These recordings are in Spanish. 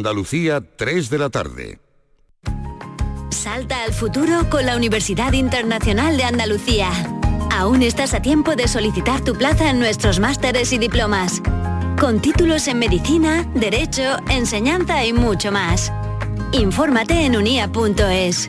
Andalucía, 3 de la tarde. Salta al futuro con la Universidad Internacional de Andalucía. Aún estás a tiempo de solicitar tu plaza en nuestros másteres y diplomas. Con títulos en medicina, derecho, enseñanza y mucho más. Infórmate en unia.es.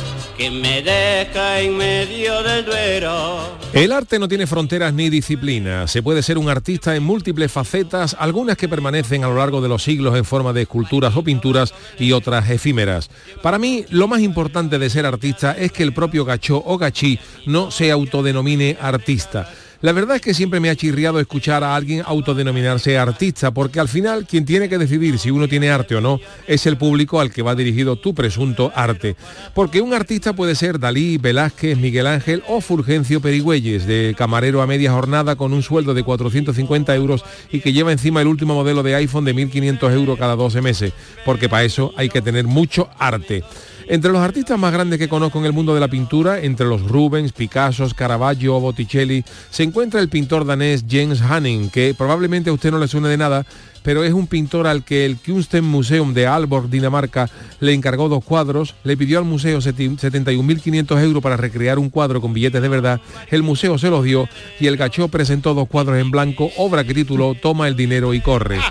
que me deja en medio del duero. El arte no tiene fronteras ni disciplina. Se puede ser un artista en múltiples facetas, algunas que permanecen a lo largo de los siglos en forma de esculturas o pinturas y otras efímeras. Para mí, lo más importante de ser artista es que el propio gachó o gachí no se autodenomine artista. La verdad es que siempre me ha chirriado escuchar a alguien autodenominarse artista, porque al final quien tiene que decidir si uno tiene arte o no es el público al que va dirigido tu presunto arte. Porque un artista puede ser Dalí, Velázquez, Miguel Ángel o Fulgencio Perigüelles, de camarero a media jornada con un sueldo de 450 euros y que lleva encima el último modelo de iPhone de 1.500 euros cada 12 meses, porque para eso hay que tener mucho arte. Entre los artistas más grandes que conozco en el mundo de la pintura, entre los Rubens, Picasso, Caravaggio Botticelli, se encuentra el pintor danés Jens Hanning, que probablemente a usted no le suene de nada, pero es un pintor al que el Kunstmuseum de Aalborg, Dinamarca, le encargó dos cuadros, le pidió al museo 71.500 euros para recrear un cuadro con billetes de verdad, el museo se los dio y el gachó presentó dos cuadros en blanco, obra que tituló Toma el dinero y corre.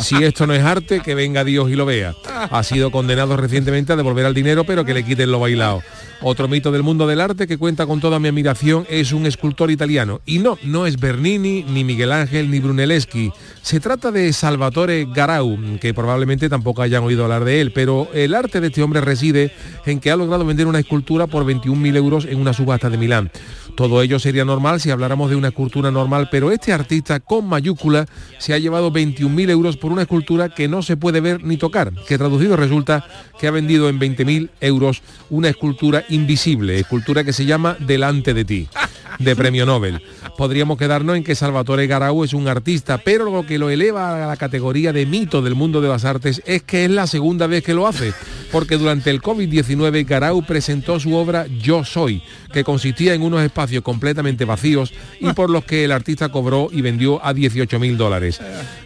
Si esto no es arte, que venga Dios y lo vea. Ha sido condenado recientemente a devolver el dinero, pero que le quiten lo bailado. Otro mito del mundo del arte que cuenta con toda mi admiración es un escultor italiano. Y no, no es Bernini, ni Miguel Ángel, ni Brunelleschi. Se trata de Salvatore Garau, que probablemente tampoco hayan oído hablar de él, pero el arte de este hombre reside en que ha logrado vender una escultura por 21.000 euros en una subasta de Milán. Todo ello sería normal si habláramos de una escultura normal, pero este artista con mayúscula se ha llevado 21.000 euros por una escultura que no se puede ver ni tocar, que traducido resulta que ha vendido en 20.000 euros una escultura invisible, escultura que se llama Delante de ti, de premio Nobel. Podríamos quedarnos en que Salvatore Garau es un artista, pero lo que lo eleva a la categoría de mito del mundo de las artes es que es la segunda vez que lo hace, porque durante el COVID-19 Garau presentó su obra Yo Soy, que consistía en unos espacios completamente vacíos y por los que el artista cobró y vendió a 18 mil dólares.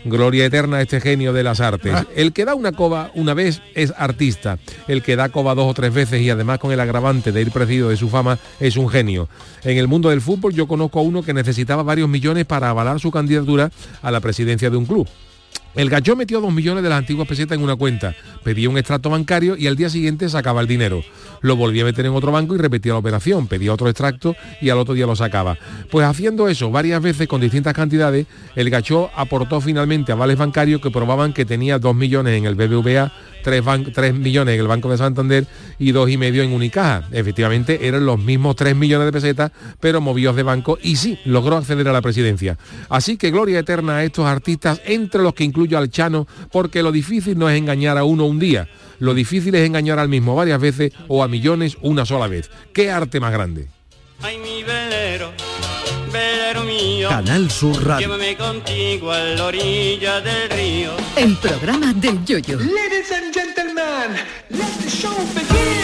Gloria eterna a este genio de las artes. El que da una coba una vez es artista, el que da coba dos o tres veces y además con el agravante de ir preciso de su fama es un genio. En el mundo del fútbol yo conozco a uno que necesitaba varios millones para avalar su candidatura a la presidencia de un club. El gachó metió dos millones de las antiguas pesetas en una cuenta, pedía un extracto bancario y al día siguiente sacaba el dinero. Lo volvía a meter en otro banco y repetía la operación, pedía otro extracto y al otro día lo sacaba. Pues haciendo eso varias veces con distintas cantidades, el gachó aportó finalmente a bancarios que probaban que tenía dos millones en el BBVA, 3, 3 millones en el Banco de Santander y dos y medio en Unicaja. Efectivamente, eran los mismos 3 millones de pesetas, pero movidos de banco y sí, logró acceder a la presidencia. Así que gloria eterna a estos artistas, entre los que incluyo al Chano, porque lo difícil no es engañar a uno un día, lo difícil es engañar al mismo varias veces o a millones una sola vez. ¿Qué arte más grande? Ay, mi velero, velero mío. Canal Sur Radio. Llévame contigo a la orilla del río. El programa del yoyo. Ladies and gentlemen, let the show begin.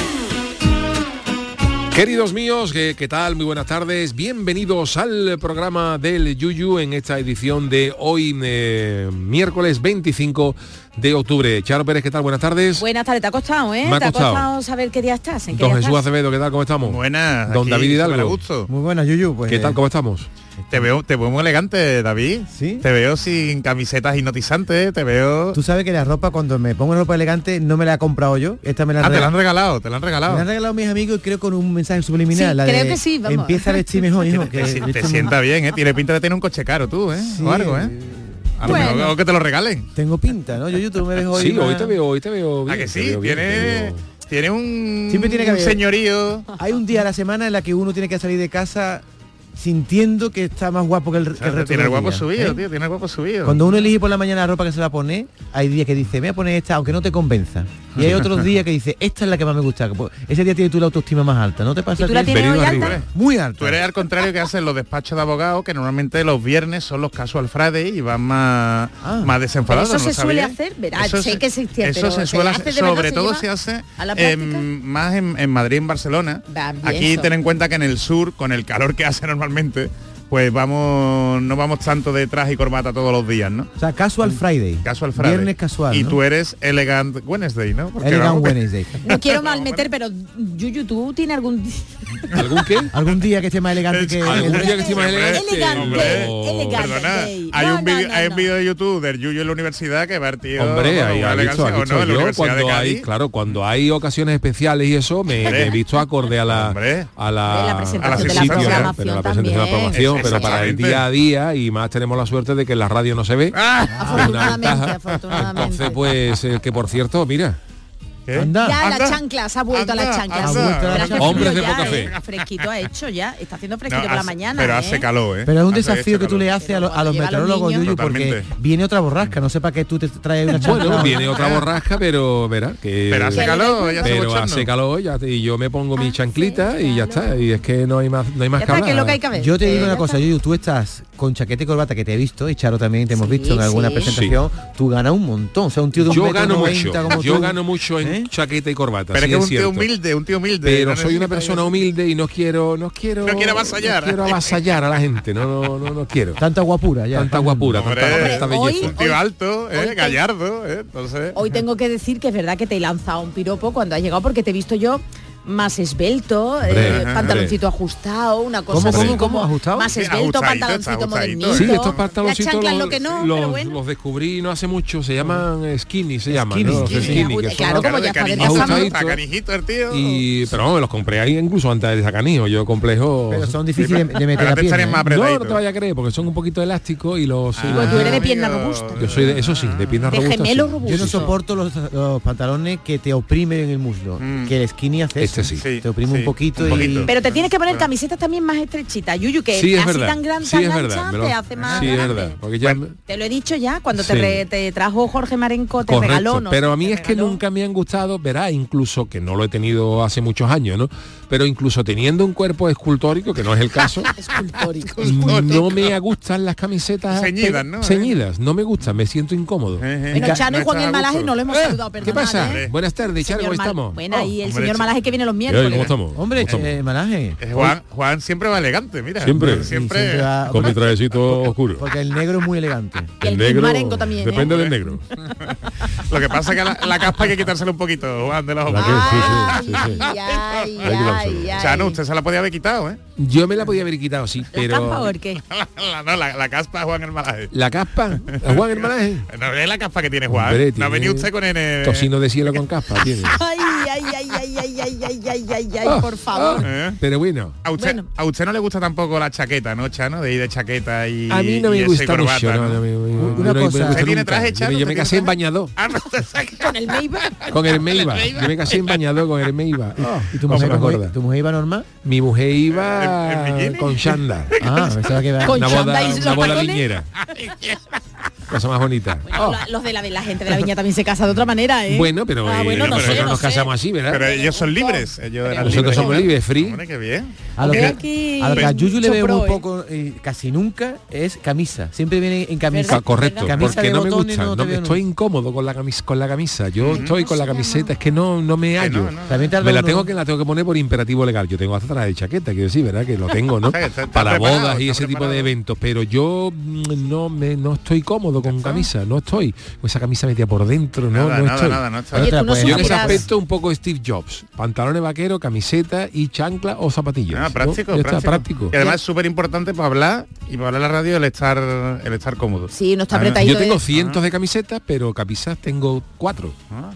Queridos míos, ¿qué, tal? Muy buenas tardes. Bienvenidos al programa del Yuyu en esta edición de hoy, eh, miércoles 25 de octubre. Charo Pérez, ¿qué tal? Buenas tardes. Buenas tardes, te ha costado, ¿eh? Me ha te costado. ha costado saber qué día estás. ¿En qué Don día Jesús estás? Acevedo, ¿qué tal? ¿Cómo estamos? Buenas. Don aquí, David Hidalgo. gusto. Muy buenas, Yuyu. Pues, ¿Qué tal? ¿Cómo estamos? Te veo, te veo muy elegante, David. ¿Sí? Te veo sin camisetas hipnotizantes, te veo. Tú sabes que la ropa, cuando me pongo ropa elegante, no me la he comprado yo. Esta me la, Ah, te la han reg- regalado, te la han me regalado. la han regalado mis amigos y creo con un mensaje subliminal. Sí, la creo de, que sí, vamos. Empieza a vestir mejor, hijo. que Te, si- te me- sienta bien, ¿eh? Tiene pinta de tener un coche caro tú, ¿eh? Sí, o algo, ¿eh? A lo Bueno. mejor que te lo regalen. Tengo pinta, ¿no? Yuyu, tú me ves hoy. sí, hoy te veo, hoy te veo bien. ¿A que sí? Tiene, tiene un, Siempre tiene que un señorío. Hay un día a la semana en la que uno tiene que salir de casa sintiendo que está más guapo que el, que el resto tiene el guapo día, subido, ¿eh? tío, tiene el guapo subido. Cuando uno elige por la mañana la ropa que se va a poner, hay días que dice, me voy a poner esta, aunque no te convenza. Y hay otros días que dice, esta es la que más me gusta. Pues, Ese día tienes tú la autoestima más alta, ¿no te pasa? ¿Y tú la tienes alta? Muy alta. Tú eres al contrario que hacen los despachos de abogados, que normalmente los viernes son los casual Friday y van más, Ah. más desenfadados. Pero eso ¿no se suele hacer, verá, Eso sé se- que existía, Eso pero se ¿se suele hace hacer, sobre todo se hace la más en, en Madrid en Barcelona. Bien Aquí eso. ten en cuenta que en el sur, con el calor que hace normalmente, normalmente pues vamos, no vamos tanto de traje y corbata todos los días, ¿no? O sea, casual Friday. Casual Friday. Viernes casual, Y ¿no? tú eres elegant Wednesday, ¿no? Porque Elegant vamos, Wednesday. No quiero mal meter, pero Yuyu, ¿tú tienes algún ¿Algún qué? Algún día que esté más elegante que... ¿Algún día que esté más elegante? Elegante, hay No, un no, vídeo no, hay no. un vídeo de YouTube del Yuyo en la universidad que va tío Hombre, ahí ha visto, ha ¿o no? visto En la yo Universidad de cuando hay, Cádiz. claro, cuando hay ocasiones especiales y eso, me, he visto acorde a la a la, Hombre, la a la ¿no? pero la presentación de la programación, pero para el día a día y más tenemos la suerte de que en la radio no se ve. ¡Ah! Afortunadamente, afortunadamente. Entonces, pues, eh, que por cierto, mira, ¿Qué? Anda. Ya Anda. la chancla, se ha vuelto a Anda, la chancla. anda. sí. Ha vuelto a la Pero hace chancla. Hombres frío de ya, poca fe. ¿eh? Fresquito ha hecho ya. Está haciendo No, fresquito por la mañana. Pero ¿eh? hace calor, ¿eh? Pero es un Hace desafío que tú calor. le haces a, lo- a los meteorólogos, Yuyu, porque viene otra borrasca. No sepa que tú te traes una chancla. bueno, viene otra borrasca, pero verá que Pero hace calor, ya se pero hace calor ya, te- y yo me pongo mi chanclita y ya está y es que no hay más no hay más que. Yo te Eh, digo una cosa. Yuyu, tú estás con chaqueta y corbata que te he visto, y Charo también te hemos Sí, visto en alguna sí. presentación, tú ganas un montón. O sea, un tío de un yo metro gano mucho yo tú, gano mucho en ¿eh? chaqueta y corbata Pero sí es que es un tío humilde, un tío humilde. pero no soy una persona humilde y no quiero no quiero No quiere avasallar. no quiero avasallar a la gente no no no, no quiero Tanta guapura ya. tanta guapura Hombre, tanta, tanta hoy- belleza Un tío alto, eh, gallardo, eh, entonces. Hoy tengo que decir que es verdad que te he lanzado un piropo cuando has llegado porque te he visto yo más esbelto, eh, hombre. pantaloncito ajustado, una cosa ¿Cómo, así cómo, como? ¿Ajustado? más esbelto, pantaloncito modernito. Sí, ¿no? estos pantaloncitos los, lo que no, los- pero bueno. los descubrí no hace mucho, se llaman skinny, se llaman, Skinny, ¿no? Los skinny, skinny, que claro, los- como ya canijito el tío. y pero vamos, me los compré ahí incluso antes de Sacanijo, yo complejo Pero son difíciles de, de meter la pierna. más ¿eh? No, no te vayas a creer, porque son un poquito elásticos y los... y Ah, Pues los- tú eres de pierna amigo. robusta. yo soy de, eso sí, de sí. robusto. Yo no soporto los, pantalones que te oprimen en el muslo. Mm. Que el skinny hace Este eso. sí. Sí, Te oprime sí, un poquito, un poquito. y... Pero te tienes que poner camisetas también más estrechitas, Yuyu, que Sí, es así verdad. tan grande, Sí, tan es verdad. lo- te hace más sí, es verdad. Porque ya... Te lo he dicho ya, cuando te, Sí. re- te trajo Jorge Marenco, te Correcto, regaló. no pero a mí es que nunca me han gustado, verá, incluso que no lo he tenido hace muchos años, ¿no? Pero incluso teniendo un cuerpo escultórico, que no es el caso, Escultórico. no me gustan las camisetas Ceñidas, ¿no? ceñidas, no me gustan, me siento incómodo. Eh, eh. Bueno, Chano y Juan el a Malaje no lo hemos Eh, saludado, ¿Qué perdonad, pasa? ¿eh? Buenas tardes, Señor ¿cómo estamos? Bueno, y el hombre, señor Malaje que viene los miércoles. ¿Cómo estamos? Hombre, ¿Cómo estamos? eh, Malaje. Juan, Juan siempre va elegante, mira. Siempre. Siempre. Siempre va- Con mi trajecito oscuro. Porque el negro es muy elegante. Y el Marenco también, ¿eh? Depende del negro. Lo que pasa es que la, la caspa hay que quitársela un poquito, Juan, de los ojos. La. Ay, ay, ay. Chano, usted se la podía haber quitado, ¿eh? Yo me la podía haber quitado, sí, ¿La pero... campa o el qué? La, no, la, la caspa Juan el malaje. La caspa, ¿a Juan Hermanaje. No es la caspa que tiene Juan. Hombre, no ha tiene venido usted con el... Tocino de cielo con caspa tiene. Ay, ay, ay, ay, ay, ay, ay, ay, ay, ay, por favor. ¿Eh? Pero bueno. A usted, Bueno. a usted no le gusta tampoco la chaqueta, ¿no, Chano? De ir de chaqueta y A mí no me gusta corbata, mucho. no, ¿no? no me- me- Una no cosa- ¿Usted tiene traje, Yo Chano? me- Yo me ¿Usted casé en bañador. Ah, no, Con el Meiba. Con el Meiba. Yo me casé en bañador con el Meiba. Oh, ¿Y tu mujer, gorda. tu mujer iba normal? Mi mujer iba con chanda. Ah, pensaba que iba... Con Una boda, una boda viñera. Cosa más bonita. Bueno, la- los de la, la gente de la viña también se casa de otra manera, ¿eh? Bueno, pero Ah, eh, bueno, no nosotros sé, no nos sé. casamos así, ¿verdad? Pero ellos son libres. Ellos eran Nosotros libres. somos libres, free. Hombre, qué bien. A lo que, aquí a lo que a Yuyu le veo muy ¿eh? poco, eh, casi nunca, es camisa. Siempre viene en camisa. Ca- correcto, Camisa porque no me gusta, no no estoy incómodo con la camisa, con la camisa. Yo estoy con la camiseta, es que no, no me hallo. no, no. Me la tengo que la tengo que poner por imperativo legal. Yo tengo hasta traje de chaqueta, quiero decir, ¿verdad? Que lo tengo, ¿no? Para bodas y ese tipo de eventos. Pero yo mm, no me no estoy cómodo con camisa, no estoy. Con esa camisa metida por dentro, no, Nada, no estoy. pues, Yo en ese aspecto un poco Steve Jobs. Pantalones vaqueros, camiseta y chancla o zapatillas. Ah, ¿no? práctico, está, práctico. práctico. Y además es súper importante para hablar y para hablar en la radio el estar el estar cómodo. Sí, no está Ah, apretadito. Yo tengo de- cientos de camisetas, pero camisas tengo cuatro. Ah,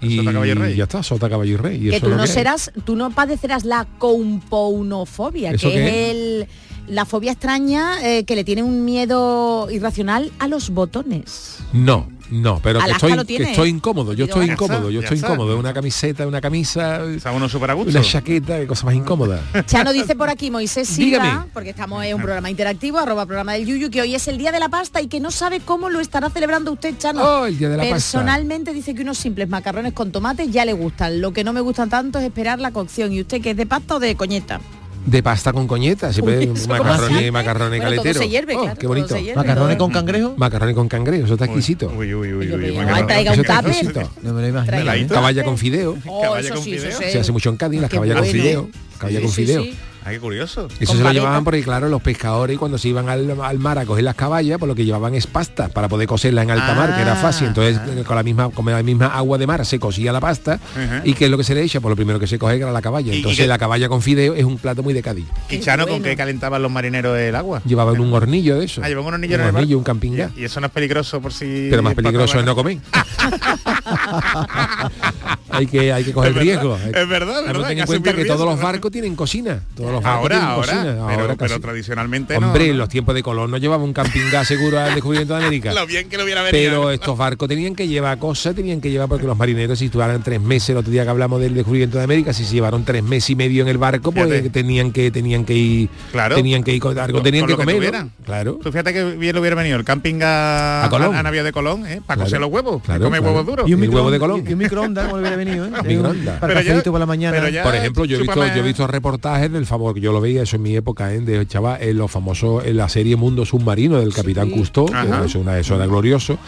Y Sota, caballo y rey. ya está, sota, caballo y rey. Y que eso tú no que serás, tú no padecerás la compounofobia, que ¿Eso es el la fobia extraña eh, que le tiene un miedo irracional a los botones. No, no, pero que estoy, que estoy incómodo, yo estoy está, incómodo, yo estoy incómodo. Una camiseta, una camisa, una chaqueta, qué cosa más incómoda. Chano dice por aquí Moisés Silva, Dígame. porque estamos en un programa interactivo, arroba programa del Yuyu, que hoy es el día de la pasta y que no sabe cómo lo estará celebrando usted, Chano. Oh, el día de la pasta. Personalmente dice que unos simples macarrones con tomate ya le gustan. Lo que no me gustan tanto es esperar la cocción. ¿Y usted qué es de pasta o de coñeta? De pasta con coñeta, siempre macarrones, macarrones Bueno, todo caleteros. se hierve, Oh, claro, qué todo bonito. se hierve. ¿Macarrones con cangrejo? Macarrones con cangrejo, eso está exquisito. Uy, uy, uy, uy, uy, macarrones. traiga un Eso está tupper. exquisito. No me lo imagino. Caballa con fideo. Oh, Caballa con sí, fideo. Se hace mucho en Cádiz, las caballas con fideo. Caballa con fideo. Ay, qué curioso. Eso se lo llevaban porque claro, los pescadores cuando se iban al, al mar a coger las caballas, por lo que llevaban es pasta para poder cocerla en alta mar, que era Ah, fácil. Entonces con la misma con la misma agua de mar se cosía la pasta y qué es lo que se le echa, pues lo primero que se coge era la caballa. Y- y Entonces la caballa con fideo es un plato muy de Cádiz. ¿Y Chano con qué calentaban los marineros el agua? Llevaban un hornillo de eso. Ah, llevaban un hornillo un en el hornillo, barco. un camping gas. Y, eso no es peligroso por si... Pero más peligroso es no comer. hay que hay que coger Es verdad, riesgo. es verdad, verdad, ten en cuenta que todos los barcos tienen cocina. Todos los barcos Ahora, tienen ahora, cocina. pero, ahora pero casi. tradicionalmente Hombre, ¿no? en los tiempos de Colón no llevaba un camping gas seguro al descubrimiento de América. Lo bien que lo hubiera venido. Pero estos barcos tenían que llevar cosas, tenían que llevar porque los marineros si estuvieran tres meses, el otro día que hablamos del descubrimiento de América, si se llevaron tres meses y medio en el barco, pues Fíjate. tenían que tenían que ir, Claro. tenían que ir con algo, tenían con que lo que comer, claro. Tú fíjate que bien le hubiera venido el camping a, A Colón. a, Navidad de Colón, ¿eh? Para Claro. cocer los huevos. Claro, Come claro. huevos duros. Y un El huevo de microondas- Colón. Y un microondas, venido, ¿eh? Para el por la mañana. ya- Por ejemplo, yo he visto, yo he visto reportajes del favor que yo lo veía, eso en mi época, ¿eh? de chaval, en los famosos, en la serie Mundo Submarino del Capitán Cousteau, que Ajá. eso, una, eso era glorioso.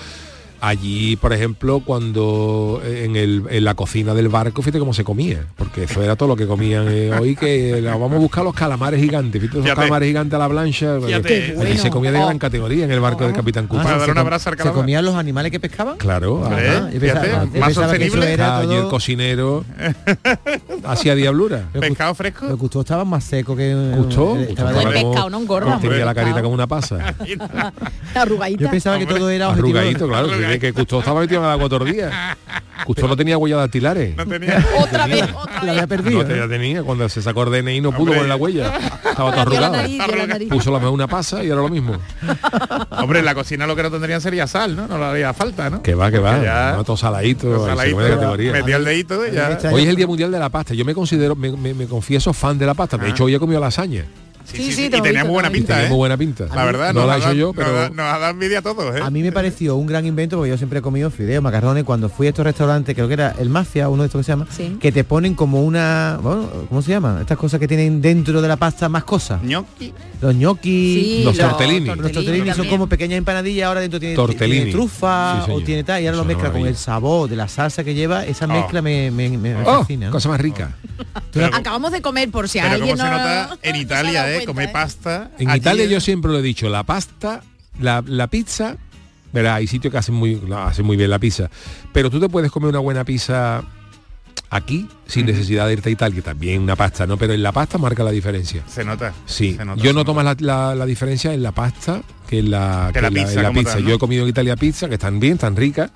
Allí, por ejemplo, cuando eh, en, el, en la cocina del barco, fíjate cómo se comía, porque eso era todo lo que comían eh, hoy, que la- vamos a buscar los calamares gigantes, fíjate esos calamares gigantes a la plancha, se comía de Oh. gran categoría en el barco del Capitán Ah, Cousteau. Para ¿se dar un com- abrazo al ¿Se comían los animales que pescaban? Claro, ajá. pensaba- más sostenible. era Allí el todo- cocinero hacía diablura. Pescado fresco. Los gustos estaban más secos que... Gustó, eh, estaba de- pescado, no engorda. Tenía la carita como una pasa. Arrugadita. Yo pensaba que todo era objetivo. Arrugadito, claro. que Custó estaba metido en el agua todo el día. Custó no tenía huellas dactilares. No tenía. Otra vez, otra La había perdido. No te- ya tenía, cuando se sacó el DNI no pudo Hombre. poner la huella. Estaba todo la arrugado. nariz, dio la nariz. Puso la mejor una pasa y era lo mismo. Hombre, en la cocina lo que no tendrían sería sal, ¿no? No le haría falta, ¿no? Que va, que va. Ya- No, todo saladito. Los ahí se categoría. El dedito y ya. Hoy es el Día Mundial de la Pasta. Yo me considero, me, me- me confieso fan de la pasta. De Ah. hecho, hoy he comido lasaña. Sí, Sí, sí, Y tenía muy buena pinta, tenía ¿eh? muy buena pinta. La verdad, no la he hecho yo, pero... Nos ha dado envidia a todos, ¿eh? A mí me pareció un gran invento porque yo siempre he comido fideos, macarrones, cuando fui a estos restaurantes, creo que era el Mafia, uno de estos que se llama, Sí. que te ponen como una, bueno, ¿cómo se llama? Estas cosas que tienen dentro de la pasta más cosas. Gnocchi. Los gnocchi, Sí, Los tortellini. los tortellini son como pequeñas empanadillas, ahora dentro tiene, tiene trufa Sí, o tiene tal, y ahora Eso lo mezcla con el sabor de la salsa que lleva, esa mezcla me, me, me- me Oh, fascina. cosa más rica. Acabamos de comer por si alguien no- en Italia, ¿eh? Cuenta, Comer ¿eh? pasta. En allí Italia yo siempre lo he dicho, la pasta, la, la pizza, verá, hay sitios que hacen muy, hacen muy bien la pizza, pero tú te puedes comer una buena pizza aquí sin necesidad de irte a Italia, también una pasta, ¿no? Pero en la pasta marca la diferencia. Se nota. Sí, se nota, yo nota. más la, la- la diferencia en la pasta que en la, Que la pizza en pizza. tal, ¿no? Yo he comido en Italia pizza, que están bien, están ricas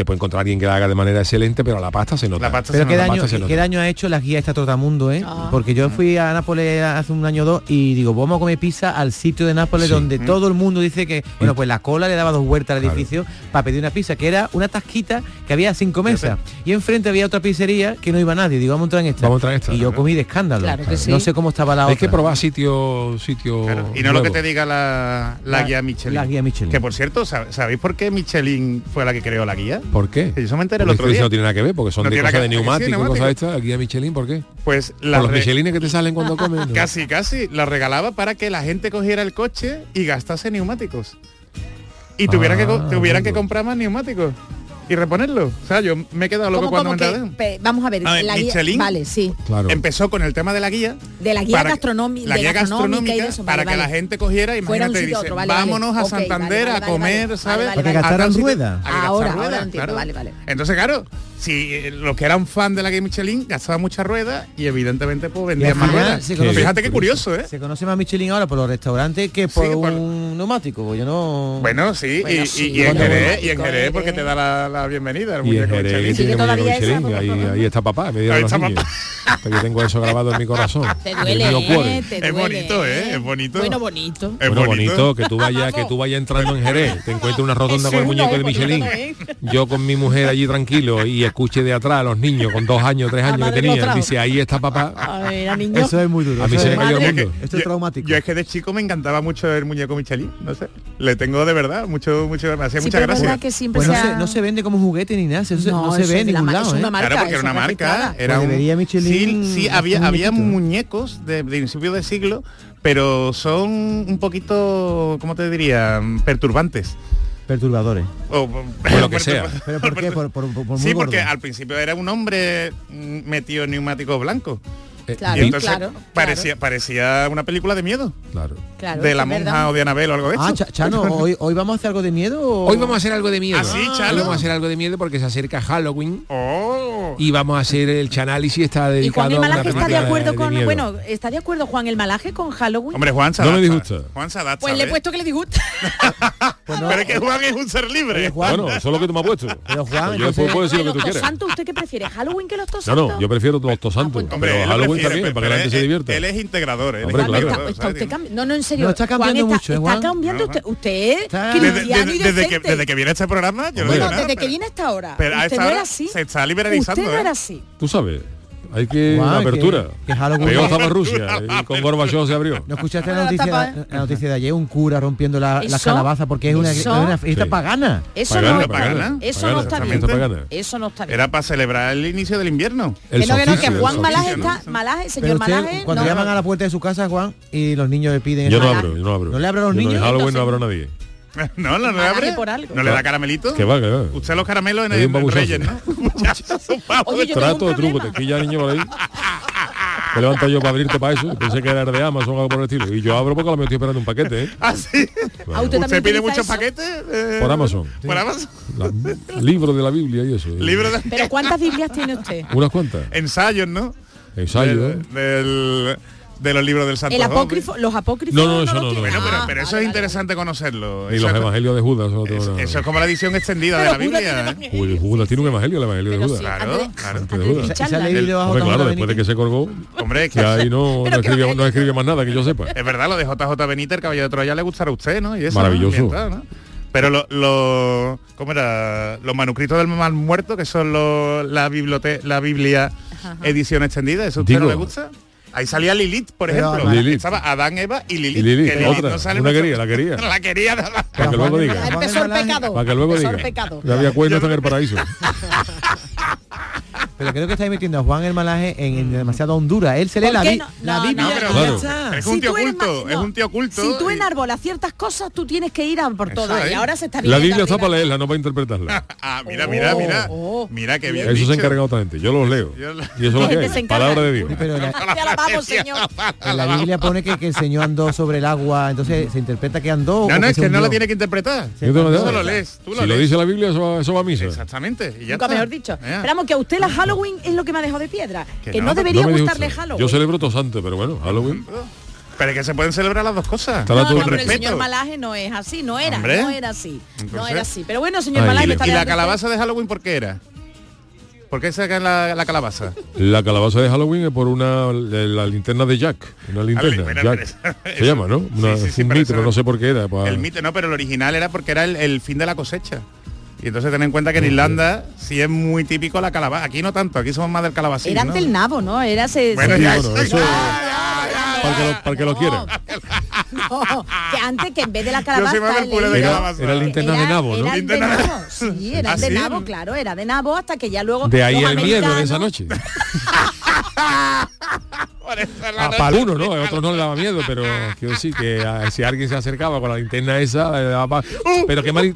te puede encontrar alguien que la haga de manera excelente, pero la pasta se nota. La pasta pero se qué, daño, qué daño ha hecho la guía esta Trotamundo, ¿eh? Ah. Porque yo fui a Nápoles hace un año o dos y digo, vamos a comer pizza al sitio de Nápoles donde mm. todo el mundo dice que, bueno, pues la cola le daba dos vueltas al edificio para pedir una pizza, que era una tasquita que había cinco mesas. Y enfrente había otra pizzería que no iba nadie. Digo, vamos a entrar en esta. Vamos a entrar en esta. Y yo comí de escándalo. No sé cómo estaba la otra. Hay que probar sitio, sitio. Y no lo que te diga la, la, la guía Michelin. La guía Michelin. Que por cierto, ¿sabéis por qué Michelin fue la que creó la guía? ¿Por qué? Yo me enteré el otro día. No tiene nada que ver, porque son de cosas de neumático, sí, cosas estas. Aquí a Michelin, ¿por qué? Pues las los. Michelines que te salen cuando comen. Casi, casi. La regalaba para que la gente cogiera el coche y gastase neumáticos. Y tuviera, que, ah, tuviera amigo. que comprar más neumáticos y reponerlo. O sea, yo me he quedado loco cuando me que, Vamos a ver, a ver la Michelin guía, vale, sí. Claro. empezó con el tema de la guía. De la guía para, gastronómica. La guía gastronómica y eso, para vale. que la gente cogiera y dice, otro, vámonos a Santander a comer, ¿sabes? a que gastaran rueda. Ahora, ahora entiendo, vale, vale. Entonces, claro, si eh, los que eran fan de la Guía Michelin gastaban muchas ruedas y evidentemente pues vendían más ruedas. Fíjate qué curioso, ¿eh? Se conoce más Michelin ahora por los restaurantes que por, un neumático, pues yo no... Bueno, sí, y, en Jerez, y en Jerez eh, porque te eh". da la, bienvenida el muñeco Michelin. Ahí, está papá, me ahí está papá. yo tengo eso grabado en mi corazón. Te duele. Es bonito, ¿eh? Es bonito. Bueno, bonito. Es bueno, bonito que tú vayas que tú vayas entrando en Jerez, te encuentres una rotonda con el muñeco de Michelin. Yo con mi mujer allí tranquilo y escuche de atrás a los niños con dos años, tres años que tenían, dice, ahí está papá. Eso es muy duro. A mí se me cayó el mundo. Esto es traumático. Yo, es que de chico me encantaba mucho el muñeco Michelin, no sé. Le tengo de verdad, mucho, mucho, me hacía. Que pues no, se, vende como juguete ni nada, se, no, no se ve en ningún ¿eh? Marca, claro, porque era una marca. Era pues un, Michelin, sí, sí, había, había muñecos de, de principio de siglo, pero son un poquito, ¿cómo te diría?, perturbantes. Perturbadores. O, lo que sea. ¿Pero por qué? Sí, porque al principio era un hombre mm, metido en neumáticos blancos. Eh, claro, y entonces parecía, parecía una película de miedo. Claro. de la monja o de Anabel o algo de ah, eso. Ah, Chano, ¿hoy, ¿hoy, vamos a hacer algo de miedo? Hoy vamos a hacer algo de miedo. Ah, Así, vamos a hacer algo de miedo porque se acerca Halloween. Oh. Y vamos a hacer el chanálisis está dedicado ¿Y Juan el Malaje está de acuerdo con bueno, está de acuerdo Juan el Malaje con Halloween? Hombre, Juan Sadazza. No le disgusta. Juan Sadazza. Pues le he puesto que le disgusta. pues. Pero es que Juan es un ser libre. Bueno, eso es lo que tú me has puesto. Pero Juan, pues yo puedo decir lo que tú quieres. ¿Santo usted qué prefiere? ¿Halloween que los tosantos? No, no, yo prefiero los tosantos. Hombre, cuenta para que la gente se. Él, es integrador, él es no, no, en serio. Está cambiando mucho, Está cambiando usted, usted. Desde, desde, que, desde, que, viene este programa, yo no Desde que viene hasta ahora. Pero a esta así. Se está liberalizando. Usted ¿eh? era así. Tú sabes. Hay que wow, apertura. Que, que estaba Rusia y con Gorbachev se abrió. ¿No escuchaste la ah, noticia, la, la noticia de ayer? Un cura rompiendo la, la calabaza porque es una, una fiesta sí. pagana. Eso pagana, no, pagana, Eso pagana, no está bien. Eso no está bien. Era para celebrar el inicio del invierno. El que no, soficio, que Juan Malaje está, Malaje, señor Malaje. Cuando no, llaman a la puerta de su casa, Juan, y los niños le piden. Yo no abro, yo no abro. No le abro a los niños. En Halloween no abro a nadie. no, no le abre. ¿No le da caramelito? ¿Qué va, qué va? Usted los caramelos en el Reyes, ¿no? Oye, yo Trato de truco, te quilla niño por ahí. Me levanto yo para abrirte para eso. Pensé que era de Amazon o algo por el estilo. Y yo abro porque me estoy esperando un paquete. ¿eh? ¿Ah, sí? Bueno. Pide muchos paquetes? Eh, por Amazon. Por Amazon. Libro de la Biblia y eso. ¿Libro. Pero ¿cuántas Biblias tiene usted? Unas cuantas. Ensayos, ¿no? Ensayos. del, del de los libros del Santo El apócrifo, los apócrifos. No, no, eso no. bueno, pero, eso es interesante conocerlo. Y los evangelios de Judas. Eso, es, como la edición extendida de la Biblia. Tiene. Judas tiene un evangelio, el evangelio de Judas. Claro, claro. Después de que se colgó. Hombre, que ahí no, no, escribió, más nada que yo sepa. Es verdad, lo de JJ Benítez, el caballero de Troya, le gustará a usted, ¿no? Maravilloso. Pero los lo, ¿cómo era? Los manuscritos del mal muerto, que son los, la, biblioteca, la Biblia edición extendida, ¿eso a usted Digo, no le gusta? Ahí salía Lilith, por ejemplo. Lilith. Lilith. Estaba Adán, Eva y Lilith. Y Lilith. Que Otra, no sale quería, la quería. la quería. La... Para, para que luego diga. Para que luego diga. Ya había cuentas en el paraíso. Pero creo que estáis metiendo a Juan el Malaje en, en mm. demasiado Honduras. Él se lee la, no? la Biblia. Es, un tío culto, es un tío culto. Si tú eh. enarbolas ciertas cosas, tú tienes que ir a por todas. Y ahora se está viendo. La Biblia está para leerla, no para interpretarla. ah, mira, mira, oh. mira. Oh. Mira qué bien. Eso dicho. se encarga otra gente. Yo los leo. Yo la... Y eso. Palabra de Dios. Sí, la... Alabamos, señor. la Biblia pone que, que, el Señor andó sobre el agua, entonces mm. se interpreta que andó. No, no, es que no la tiene que interpretar. Tú lo lees. Si lo dice la Biblia, eso va a misa. Exactamente. Nunca mejor dicho. Esperamos que a usted la mm. jalo Halloween es lo que me ha dejado de piedra. Que Que, no, no, debería No gustarle. Halloween. Yo celebro todos antes, pero bueno, Halloween. Pero es que se pueden celebrar las dos cosas. No, todo no, pero el señor Malaje no es así, no era, Hombre. no era así, no era así. Pero bueno, señor Malaje y está ¿Y la calabaza de Halloween por qué era? ¿Por qué sacan la, la calabaza? La calabaza de Halloween es por una la linterna de Jack, una linterna. bueno, Jack. pero eso- Se llama, ¿no? Una, Sí, sí, sí, un mito, no sé por qué era. pues, El mito, no, pero el original era porque era el, el fin de la cosecha. Y entonces ten en cuenta que en Irlanda sí es muy típico la calabaza. Aquí no tanto, aquí somos más del calabacín. Era ¿no? del nabo, ¿no? Era se, Bueno, se- ya, bueno, eso- para que lo, para que lo quiera. No, que antes que en vez de la Yo calabaza soy del de calabaza. Era linterna de nabo, ¿no? Eran de nabo, sí, eran ¿Ah, de sí? nabo, claro, era de nabo hasta que ya luego De ahí el miedo de esa noche. A para uno, ¿no? A otros no le daba miedo, pero quiero decir que a- si alguien se acercaba con la linterna esa, le daba pa- pero que mal,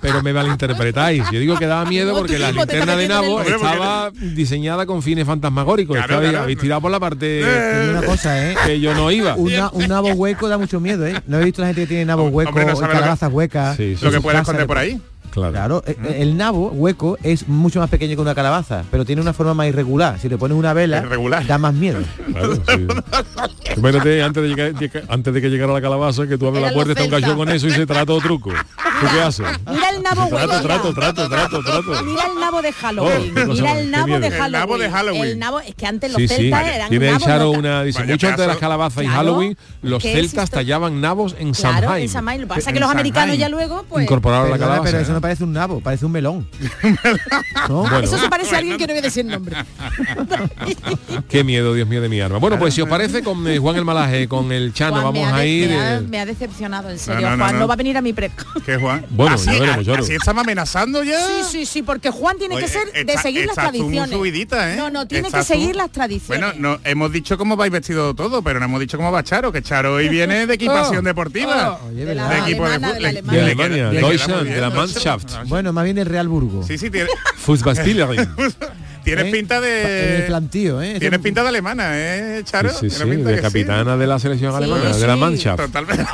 pero me malinterpretáis. Yo digo que daba miedo porque la linterna de Nabo estaba diseñada con fines fantasmagóricos. Claro, Estaba- claro. habéis tirado por la parte una cosa, ¿eh? que yo no iba. Una- un nabo hueco da mucho miedo, ¿eh? No he visto la gente que tiene nabos huecos Hombre, no calabazas huecas. Sí, sí, Lo que puede esconder por ahí. Claro. Claro, eh, el nabo hueco es mucho más pequeño que una calabaza, pero tiene una forma más irregular. Si le pones una vela, Irregular. da más miedo. Claro, sí. Antes de, llegar, de- antes de que llegara la calabaza que tú abres la puerta y está un cachorro celtas. con eso y se trata todo truco. ¿Tú qué haces? Mira el nabo hueco. trato, trato, trato, trato. Mira el nabo de Halloween. Oh, qué cosa Mira el nabo de El Halloween. nabo de Halloween. El nabo, es que antes los Sí, sí. celtas eran Tiene nabos Charo una, dice, Vaya mucho antes de las calabazas y Claro, Halloween, los ¿qué es celtas tallaban nabos en Claro, Samhain. en Samhain. Lo que pasa es En que los americanos ya luego, pues... Incorporaron la calabaza. pero eso no parece un nabo, parece un melón. ¿No? Bueno. Eso se parece a alguien que no voy a decir nombre. Qué miedo, Dios mío, de mi arma. Bueno, pues si os parece, con eh, Juan el Malaje, con el Chano, Juan, vamos a ir... Me ha, eh, me ha decepcionado, en serio. no, no, Juan no. no. va a venir a mi pre... ¿Qué, Juan? Bueno, así, ya veremos, Charo. así estamos amenazando ya. Sí, sí, sí, porque Juan tiene Oye, que ser de está- seguir las estás tú muy tradiciones. subidita, ¿eh? No, no, tiene que tú- seguir las tradiciones. Bueno, no, hemos dicho cómo vais vestido todo, pero no hemos dicho cómo va Charo, que Charo hoy viene de equipación Oh, deportiva. Oye, De de equipo de de de Alemania, de la ¿no? Mannschaft. Bueno, más bien del Real Burgo. Sí, sí, tiene, Fußballspielerin. tienes ¿Eh? pinta el de... plantío, ¿eh? Tienes pinta de alemana, ¿eh, Charo? Sí, sí, Tienes sí, pinta de capitana de la selección Sí, alemana, sí. de la Mannschaft. Totalmente.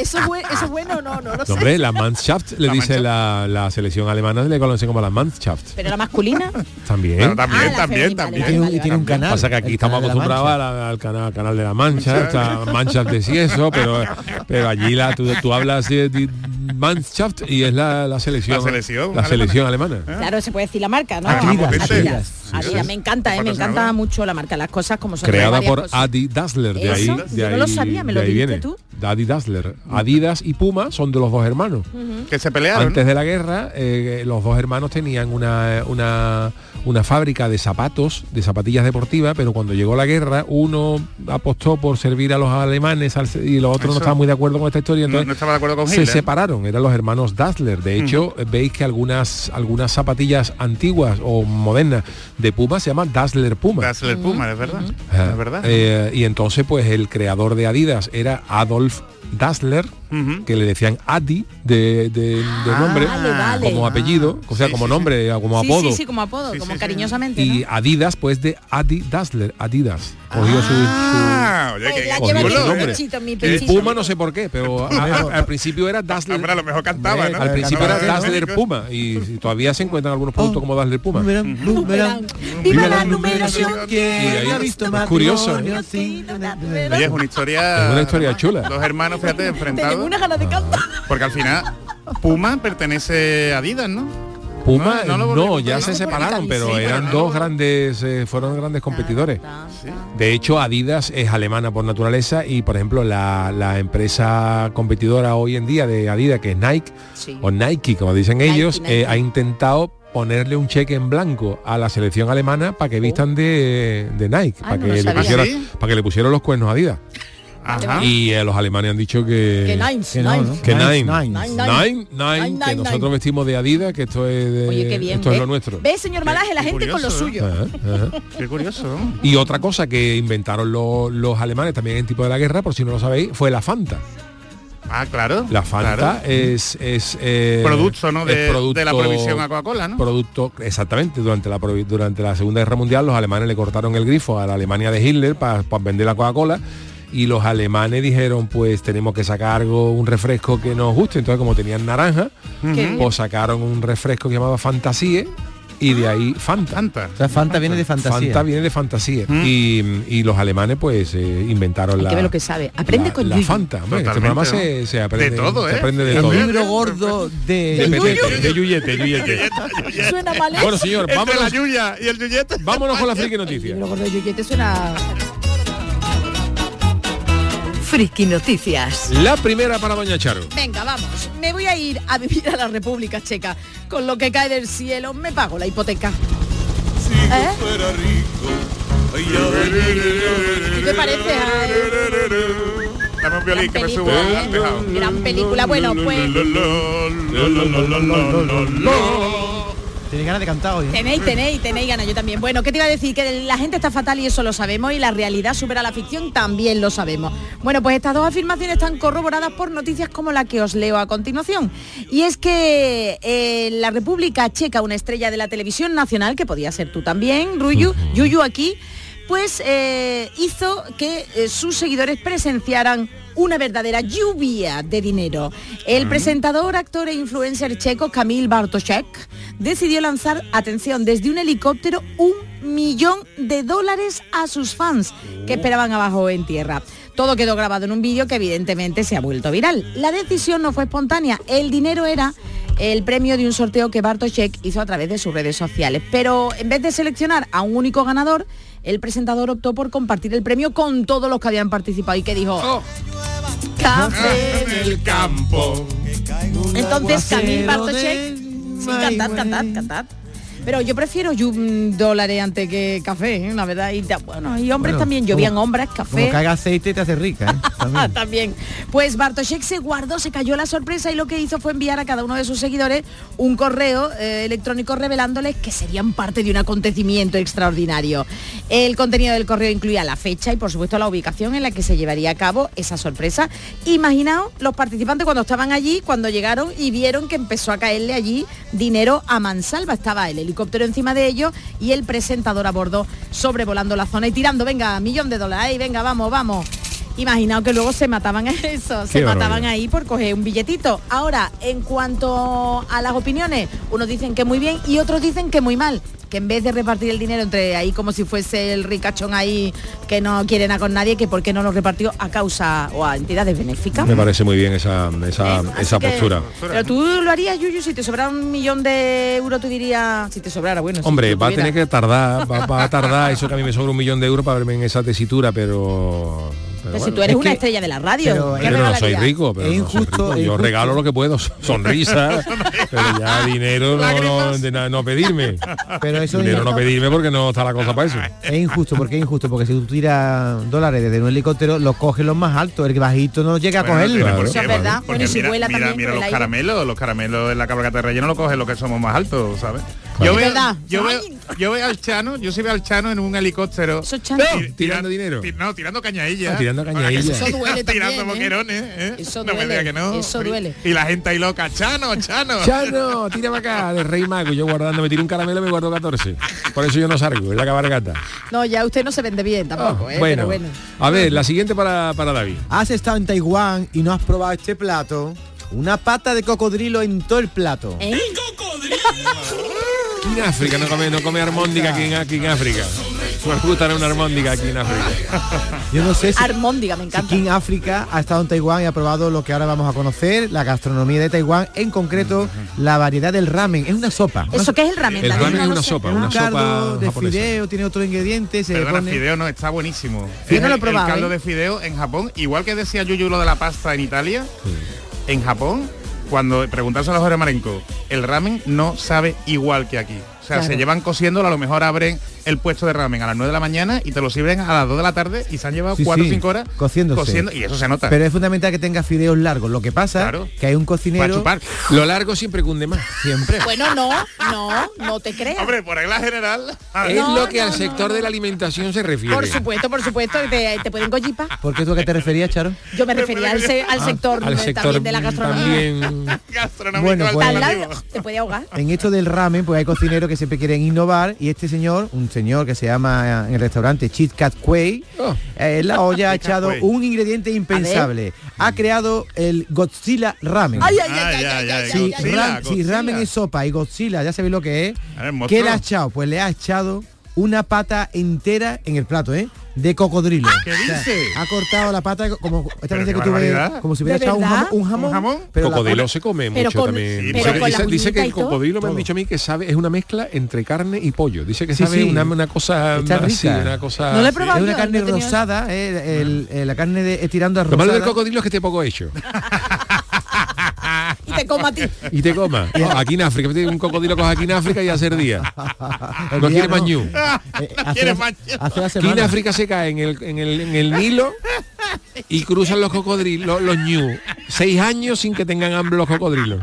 Eso es, buen- eso es bueno o no, no lo sé. Hombre, la Mannschaft le La dice la, la selección alemana, le conocen como la Mannschaft. Pero la masculina. También. También, Ah, también, femenina, también. Y tiene, un, y tiene un canal. Pasa que aquí estamos acostumbrados al, al canal, canal de la Mancha, esta Mancha de si eso, pero, pero allí la, tú, tú hablas de, de Mannschaft y es la, la selección, La selección la selección alemana. Claro, se puede decir la marca, ¿no? Adidas, Adidas. Adidas. Me encanta, eh, me encanta mucho la marca, las cosas como son. Creada por cosas. Adi Dassler, de ahí, Eso, de yo no ahí, lo sabía, me lo dijiste tú. De Adi Dassler. Adidas y Puma son de los dos hermanos. Que se pelearon. Antes de la guerra, eh, los dos hermanos tenían una, una, una fábrica de zapatos, de zapatillas deportivas, pero cuando llegó la guerra, uno apostó por servir a los alemanes al- y los otros no estaban muy de acuerdo con esta historia. No, Entonces, no estaba de acuerdo con se Hitler. separaron, eran los hermanos Dassler. De hecho, veis que algunas, algunas zapatillas antiguas o modernas de Puma se llaman Dassler Puma. Dassler Puma, es verdad. Es verdad. Eh, y entonces, pues el creador de Adidas era Adolf 12 Dassler, que le decían Adi de, de- de nombre, vale, vale. como apellido, o sea, Sí, como sí, nombre, como apodo. Sí, sí, como apodo, Sí, como cariñosamente. Y ¿no? Adidas, pues de Adi Dassler, Adidas. Cogió su- Ah, oye, Pues que la Cogió lleva su nombre. pechito, mi su... El pechito. Puma no sé por qué, pero al principio era Dassler. Hombre, a lo mejor cantaba, ¿no? Al principio era. Dassler Puma y, todavía se encuentran algunos productos como Dassler Puma. Boomerang, boomerang. Viva la numeración. Ha visto es curioso, es una historia... Es una historia chula. Dos hermanos, fíjate, Tengo enfrentados. una gana de cantar. Porque al final Puma pertenece a Adidas, ¿no? Puma No, no, no lo- ya se separaron, pero eran no dos grandes, eh, fueron grandes competidores. De hecho, Adidas es alemana por naturaleza y, por ejemplo, la, la empresa competidora hoy en día de Adidas, que es Nike, Sí. o Nike, como dicen Nike, ellos, Nike. eh, ha intentado ponerle un cheque en blanco a la selección alemana para que vistan de, de Nike, Ah, para, no que le pusiera- ¿Ah, sí? para que le pusieron los cuernos a Adidas. Ajá. Y eh, los alemanes han dicho que... Que Nines, Que no, Nines. ¿no? Que Nines, Nine. Nine, Nine, nine, Nine, que nine, nosotros nine. vestimos de Adidas, que esto es de, Oye, qué bien. esto es ¿Ve? lo nuestro. ¿Ves, señor Malaje? La qué gente con lo curioso, ¿eh? suyo. Ajá, ajá. Qué curioso. Y otra cosa que inventaron lo- los alemanes también en tipo de la guerra, por si no lo sabéis, fue la Fanta. Ah, claro. La Fanta claro. es, es eh, Producto, ¿no? es De, de la provisión a Coca-Cola, ¿no? Producto, exactamente, durante la, durante la Segunda Guerra Mundial los alemanes le cortaron el grifo a la Alemania de Hitler para vender la Coca-Cola y los alemanes dijeron pues tenemos que sacar algo, un refresco que nos guste, entonces como tenían naranja, Qué bien. pues sacaron un refresco que llamaba Fantasie y de ahí Fanta. Fanta. O sea, Fanta viene de fantasía. Fanta viene de fantasía. Y, y los alemanes pues eh, inventaron Hay la que ver lo que sabe. Aprende la, con la Yuyu. Fanta. Este programa ¿no? se, se aprende De todo, se ¿eh? aprende de El todo. libro gordo de... De de yuyete, yuyete. Suena mal. ¿eh? Bueno, señor, Entre la vámonos, yuya y el yuyete. vámonos con la friki noticia. Libro gordo de Yuyete suena... Friki Noticias. La primera para Doña Charo. Venga, vamos. Me voy a ir a vivir a la República Checa. Con lo que cae del cielo me pago la hipoteca. ¿Eh? ¿Qué te parece? Ay, Dame un violín que me subo película, al ¿eh? tejado. Gran película. Bueno, pues Tiene ganas de cantar hoy. ¿eh? tenéis, tenéis, tenéis ganas. Yo también. Bueno, ¿qué te iba a decir? Que la gente está fatal y eso lo sabemos y la realidad supera la ficción también lo sabemos. Bueno, pues estas dos afirmaciones están corroboradas por noticias como la que os leo a continuación. Y es que eh, la República Checa, una estrella de la televisión nacional, que podía ser tú también, Ruyu, Yuyu aquí, pues eh, hizo que eh, sus seguidores presenciaran una verdadera lluvia de dinero. El presentador, actor e influencer checo Kamil Bartoszek decidió lanzar, atención, desde un helicóptero un millón de dólares a sus fans que esperaban abajo en tierra. Todo quedó grabado en un vídeo que evidentemente se ha vuelto viral. La decisión no fue espontánea, el dinero era el premio de un sorteo que Bartoszek hizo a través de sus redes sociales. Pero en vez de seleccionar a un único ganador, el presentador optó por compartir el premio con todos los que habían participado y que dijo... Café En el campo. entonces, Camil de sí, cantad, cantad, cantad. Pero yo prefiero mm, dólares antes que café, ¿eh? la verdad. Y bueno, y hombres Bueno, también, como- llovían hombres, Como café. caiga aceite te hace rica, ¿eh? También. También. Pues Bartoszek se guardó, se cayó la sorpresa y lo que hizo fue enviar a cada uno de sus seguidores un correo eh, electrónico revelándoles que serían parte de un acontecimiento extraordinario. El contenido del correo incluía la fecha y por supuesto la ubicación en la que se llevaría a cabo esa sorpresa. Imaginaos los participantes cuando estaban allí, cuando llegaron y vieron que empezó a caerle allí dinero a mansalva. Estaba el helicóptero encima de ellos y el presentador a bordo sobrevolando la zona y tirando, venga, millón de dólares, ahí, venga, vamos, vamos. Imaginaos que luego se mataban eso, se Qué mataban barbaridad. ahí por coger un billetito. Ahora, en cuanto a las opiniones, unos dicen que muy bien y otros dicen que muy mal. Que en vez de repartir el dinero entre ahí como si fuese el ricachón ahí que no quiere nada con nadie, que por qué no lo repartió a causa o a entidades benéficas. Me parece muy bien esa, esa, ¿Eh? Que- postura. Pero tú lo harías, Yuyu, si te sobrara un millón de euros, tú dirías, si te sobrara, bueno. Hombre, va a tener que tardar, va, va a tardar eso que a mí me sobra un millón de euros para verme en esa tesitura, pero... pero si bueno. tú eres es una que- estrella de la radio, pero- ¿qué Pero no soy rico, pero Es no soy injusto, rico. Yo injusto. regalo lo que puedo, sonrisa, pero ya dinero no, no, de na- no pedirme. Pero eso es, Dinero no pedirme porque no está la cosa para eso. es injusto, porque es injusto, porque si tú tiras dólares desde un helicóptero, los cogen los más altos, el bajito no llega a cogerlo. Claro. Eso es verdad. porque Bueno, y si mira, vuela mira, también mira por el los caramelos, los caramelos en la cabalgata de relleno lo cogen los que somos más altos, ¿sabes? Yo veo, yo veo, yo veo al Chano, yo sí veo al Chano en un helicóptero. Tirando tira- dinero. ti- no, tirando cañadillas. Ah, tirando cañadillas. Eso duele tirando también, ¿eh? boquerones, ¿eh? Eso no me duele, diga que no. eso duele. Y la gente ahí loca, Chano, Chano. Chano, tírame acá, de Rey Mago. Yo guardando, me tiro un caramelo y me guardo 14. Por eso yo no salgo, es la cabalgata. No, ya usted no se vende bien tampoco, ¿eh? Ah, bueno, Pero bueno. a ver, la siguiente para, para David. Has estado en Taiwán y no has probado este plato. Una pata de cocodrilo en todo el plato. ¿Eh? Aquí en África no come, no come armóndiga aquí en, aquí en África. Me gusta una armóndiga aquí en África. Yo no sé si Armóndiga, me si encanta. King África ha estado en Taiwán y ha probado lo que ahora vamos a conocer, la gastronomía de Taiwán, en concreto la variedad del ramen. Es una sopa. ¿Eso qué es el ramen? El ramen es una sopa, un una caldo sopa de fideo, tiene otros ingredientes, se Perdona, pone... fideo no, está buenísimo. Yo no lo he el- probado, El caldo ¿eh? de fideo en Japón, igual que decía Yuyu lo de la pasta en Italia, en Japón, cuando preguntas a los jóvenes marenco, el ramen no sabe igual que aquí. O sea, Claro. se llevan cociéndolo, a lo mejor abren el puesto de ramen a las 9 de la mañana y te lo sirven a las 2 de la tarde y se han llevado Sí, 4 o sí, 5 horas cociéndose. cociendo y eso se nota. Pero es fundamental que tenga fideos largos. Lo que pasa Claro. que hay un para cocinero chupar. Lo largo siempre cunde más. siempre. Bueno, no, no, no te creas. Hombre, por regla general. Es No, lo que no, al no, sector de la alimentación se refiere. Por supuesto, por supuesto, te, te pueden gollipa. ¿Por qué tú a qué te referías, Charo? Yo me refería al, se- al sector, Ah, al sector también de la gastronomía. también Bueno, pues- te puede ahogar. En esto del ramen, pues hay cocineros que que siempre quieren innovar y este señor, un señor que se llama en el restaurante Cheat Cat Quay, Oh. eh, en la olla ha echado Quay. un ingrediente impensable. Ha creado el Godzilla Ramen. Ay, ay, ay, Ay, ay, ay, ay, ay, ay, Si. Godzilla, si ramen es sopa y Godzilla, ya sabéis lo que es. ¿Qué le ha echado? Pues le ha echado una pata entera en el plato, ¿eh? De cocodrilo. ¿Qué O sea, dice? ha cortado la pata como esta Pero vez qué que tuve, barbaridad. como si hubiera ¿De echado un jamón, un jamón, ¿Un jamón? pero la- cocodrilo se come Pero mucho con- también. sí, Dice- pero con dice, la dice que el cocodrilo me han dicho a mí que sabe es una mezcla entre carne y pollo. Dice que Sí, sabe sí. Una, una cosa Está así, rica. una cosa. No lo he probado. es una carne no rosada, eh, el- el- la carne de, eh, tirando a Lo malo del rosada. cocodrilo es que esté poco hecho. Y te como a ti. Y te coma. Aquí en África, un cocodrilo coge aquí en África y hacer día. No quiere mañú. Eh, hace, quiere la- mañú. hace la Aquí en. África se cae en el, en el, en el Nilo y cruzan los cocodrilos, los, ñu. Seis años sin que tengan hambre los cocodrilos.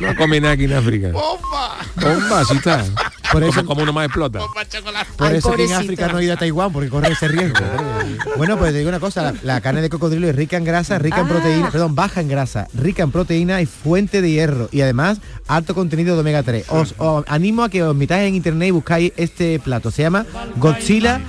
No comen nada aquí en África. ¡Bomba! Bomba, así está. Por eso- como, uno más explota. Por eso que en. África no he ido a Taiwán, porque corre ese riesgo. bueno, pues te digo una cosa, la, la carne de cocodrilo es rica en grasa, rica en Ah. proteína, perdón, baja en grasa, rica en proteína y fuente de hierro. Y además, alto contenido de omega 3. Os, os animo a que os metáis en internet y buscáis este plato. Se llama Godzilla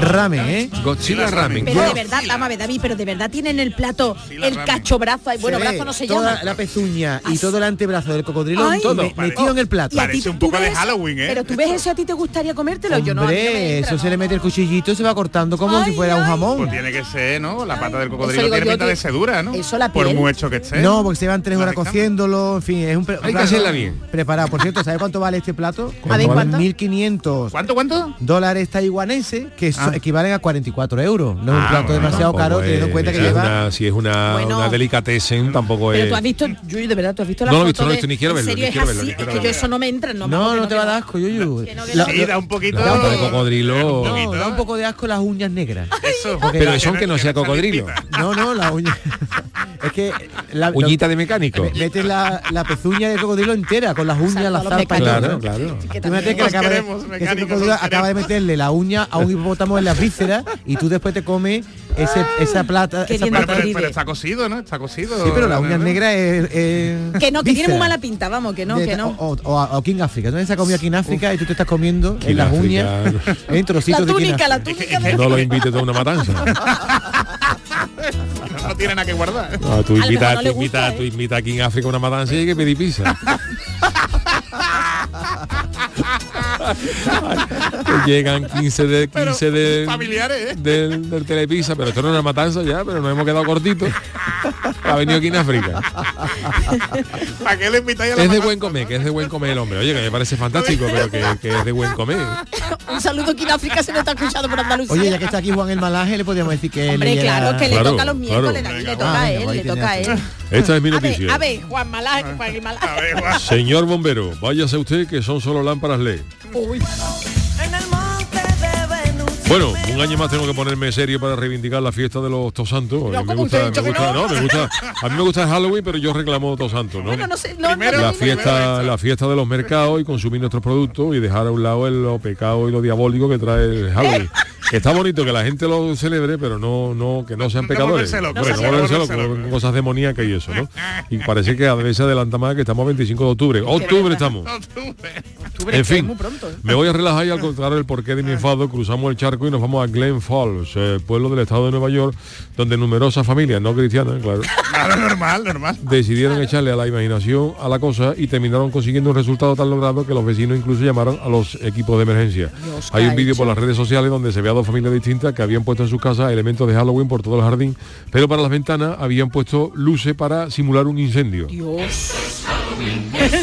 Ramen, ¿eh? Godzilla Ramen. Pero de verdad, vamos a ver, David, pero de verdad tienen el plato el cacho brazo. Bueno, brazo no se toda llama. la pezuña y todo el antebrazo del cocodrilo Ay. me- Todo. metido en el plato. Parece un poco de Halloween, ¿eh? Pero tú ves eso, a ti te gustaría comértelo. Yo no, a mí no me Hombre, entra, eso se no. le mete el cuchillito y se va cortando como Ay, si fuera un ay. jamón. Pues tiene que ser, ¿no? La pata del cocodrilo digo tiene yo, pinta de sedura, ¿no? Eso, la Por piel. muy hecho que esté. No, porque se van tres ¿La horas cociéndolo, en fin, es un pre- Hay que hacerla bien. Preparado. Por cierto, ¿sabe cuánto vale este plato? A ver, ¿cuánto? 1.500 ¿Cuánto, cuánto? dólares taiwaneses, que Ah. equivalen a 44 euros. No es un Ah, plato bueno, demasiado caro, es- teniendo en cuenta que si es lleva... una- si es una, Bueno. una delicatessen, tampoco Pero es. tú has visto, Yuyu, de verdad, tú has visto la No lo he visto, no lo he de- visto, ni quiero verlo, es que yo eso no me entra, no. No, no te va a dar asco, Que no, que La- no. Sí, da un poquito... La pata de No, cocodrilo. No, da un poco de asco las uñas negras. Eso. Porque Pero la- eso aunque no sea cocodrilo. No, no, la uña... es que... La, lo- Uñita de mecánico. me- Metes la, la pezuña de cocodrilo entera, con las uñas, sea, las zarpas y Claro, todo. claro. Que que, acaba de, que ese cocodrilo acaba de meterle la uña a un hipopótamo en la víscera y tú después te comes ese, esa plata. esa Pero, plata- pero, pero está cocido, ¿no? Está cocido. sí, pero las uñas negras es, es Que no, que tiene muy mala pinta, vamos, que no, De- que no. O, o- o aquí en África. ¿Tú se ha comido aquí en África y tú te estás comiendo Aquí en en las uñas en La trocitos de en túnica, la África? túnica de... No lo invites a una matanza. No tiene nada que guardar. No, tú invitas, no tú invitas, gusta, tú ¿eh? invitas aquí en África a una matanza y hay que pedir pizza. Que llegan 15 de 15 de familiares, ¿eh? del, del Telepizza, pero esto no es una matanza ya, pero nos hemos quedado cortitos. Ha venido aquí en África. ¿Para qué le invitáis a la Es de matanza? buen comer, que es de buen comer el hombre. Oye, que me parece fantástico, pero que, que es de buen comer. Un saludo aquí en África se lo está escuchando por Andalucía. Oye, ya que está aquí Juan el Malaje, le podríamos decir que Hombre, leyera- claro, que le Claro, toca los miércoles, claro. Le Ah, toca a él, le toca a él. Esta es mi A ver, noticia. a ver, Juan Malaje, Juan el Malaje. A. Señor bombero, váyase usted que son solo lámparas LED. Uy. Bueno, un año más tengo que ponerme serio para reivindicar la fiesta de los Tosantos. A mí me ¿cómo gusta, me gusta, no? no, me gusta, a mí me gusta el Halloween, pero yo reclamo Tosantos, ¿no? Bueno, no sé, no, Primero- no, la no, fiesta, la fiesta de los mercados y consumir nuestros productos y dejar a un lado el, lo pecado y lo diabólico que trae el Halloween. Que Está bonito que la gente lo celebre, pero no, no, que no sean pecadores. no con cosas demoníacas y eso, ¿no? Y parece que a veces se adelanta más que estamos a 25 de octubre. Octubre estamos. Octubre, En fin, ¿eh? me voy a relajar y al contar el porqué de mi enfado, cruzamos el charco y nos vamos a Glen Falls, eh, pueblo del estado de Nueva York, donde numerosas familias no cristianas, claro, Claro, normal, normal. decidieron echarle a la imaginación a la cosa y terminaron consiguiendo un resultado tan logrado que los vecinos incluso llamaron a los equipos de emergencia. Dios, Hay ¿qué un vídeo por las redes sociales donde se ve a dos familias distintas que habían puesto en sus casas elementos de Halloween por todo el jardín, pero para las ventanas habían puesto luces para simular un incendio. Dios.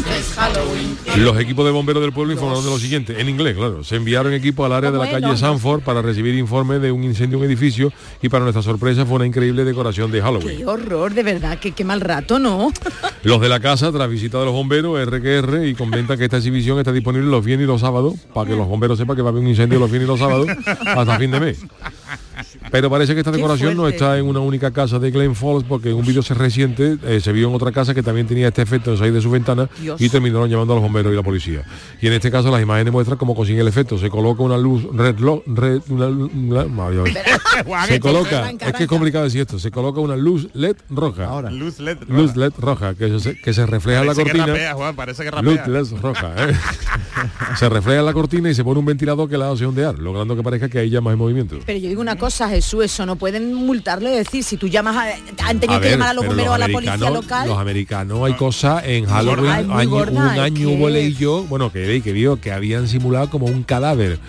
Los equipos de bomberos del pueblo informaron de lo siguiente, en inglés, claro. Se enviaron equipos al área de la calle Sanford para recibir informes de un incendio en un edificio y para nuestra sorpresa fue una increíble decoración de Halloween. Qué horror, de verdad, que qué mal rato, ¿no? Los de la casa, tras visita de los bomberos, RQR, y comentan que esta exhibición está disponible los viernes y los sábados, para que los bomberos sepan que va a haber un incendio los viernes y los sábados hasta fin de mes. Pero parece que esta decoración no está en una única casa de Glen Falls porque en un vídeo reciente eh, se vio en otra casa que también tenía este efecto en salir de su ventana Dios. y terminaron llamando a los bomberos y la policía. Y en este caso las imágenes muestran cómo consigue el efecto. Se coloca una luz red, lo- red una, una- se coloca, es que es complicado decir esto, se coloca una luz LED roja. Ahora. Luz LED. Luz LED roja, que se, que se refleja en la que cortina. rapea, Juan, parece que Luz. LED roja, ¿eh? se refleja en la cortina y se pone un ventilador que la hace ondear, logrando que parezca que hay llamas en movimiento. Pero yo digo una cosa, Jesús, eso no pueden multarlo y decir, si tú llamas a, han tenido A que ver, llamar a los bomberos a la policía americanos- local. Los americanos hay cosas en Halloween. Ay, año- gorda, un año que- hubo leí yo, bueno, que veis que vio que habían simulado como un cadáver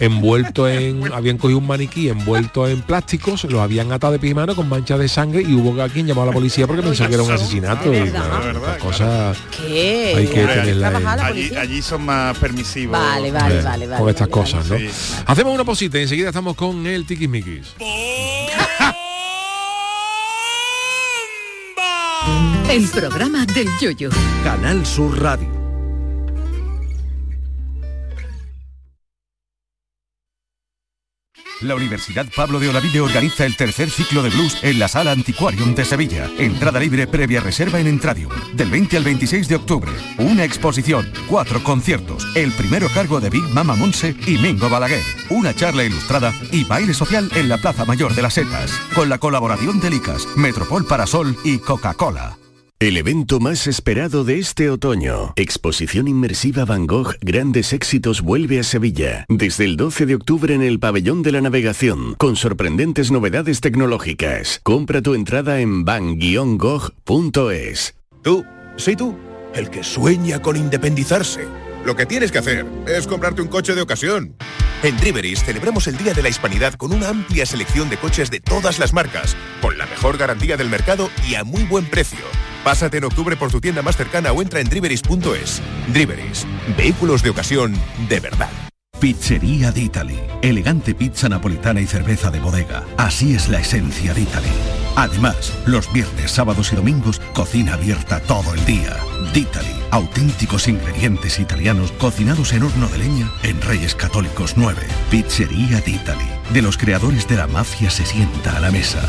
envuelto en, habían cogido un maniquí envuelto en plásticos, lo habían atado de pie y mano con manchas de sangre y hubo quien llamó a la policía porque pensó que era un asesinato y verdad. claro, cosas ¿Qué? hay que Hay que tenerla Allí, allí son más permisivos. Vale, vale, eh, vale, vale. con estas vale, cosas, ¿no? Sí. Hacemos una posita y enseguida estamos con el El programa del yoyo. Canal Sur Radio. La Universidad Pablo de Olavide organiza el tercer ciclo de blues en la Sala Antiquarium de Sevilla. Entrada libre previa reserva en Entradium. Del 20 al 26 de octubre. Una exposición, cuatro conciertos. El primero cargo de Big Mama Monse y Mingo Balaguer. Una charla ilustrada y baile social en la Plaza Mayor de las Setas. Con la colaboración de Licas, Metropol Parasol y Coca-Cola. El evento más esperado de este otoño. Exposición inmersiva Van Gogh Grandes Éxitos vuelve a Sevilla. Desde el 12 de octubre en el Pabellón de la Navegación, con sorprendentes novedades tecnológicas. Compra tu entrada en van-gogh.es. Tú, sí tú, el que sueña con independizarse. Lo que tienes que hacer es comprarte un coche de ocasión. En Driveris celebramos el Día de la Hispanidad con una amplia selección de coches de todas las marcas, con la mejor garantía del mercado y a muy buen precio. Pásate en octubre por tu tienda más cercana o entra en driveris.es. Driveris, vehículos de ocasión de verdad. Pizzería d'Italy. Elegante pizza napolitana y cerveza de bodega. Así es la esencia de Italy. Además, los viernes, sábados y domingos, cocina abierta todo el día. D'Italy. Auténticos ingredientes italianos cocinados en horno de leña en Reyes Católicos 9. Pizzería d'Italy. De los creadores de la mafia se sienta a la mesa.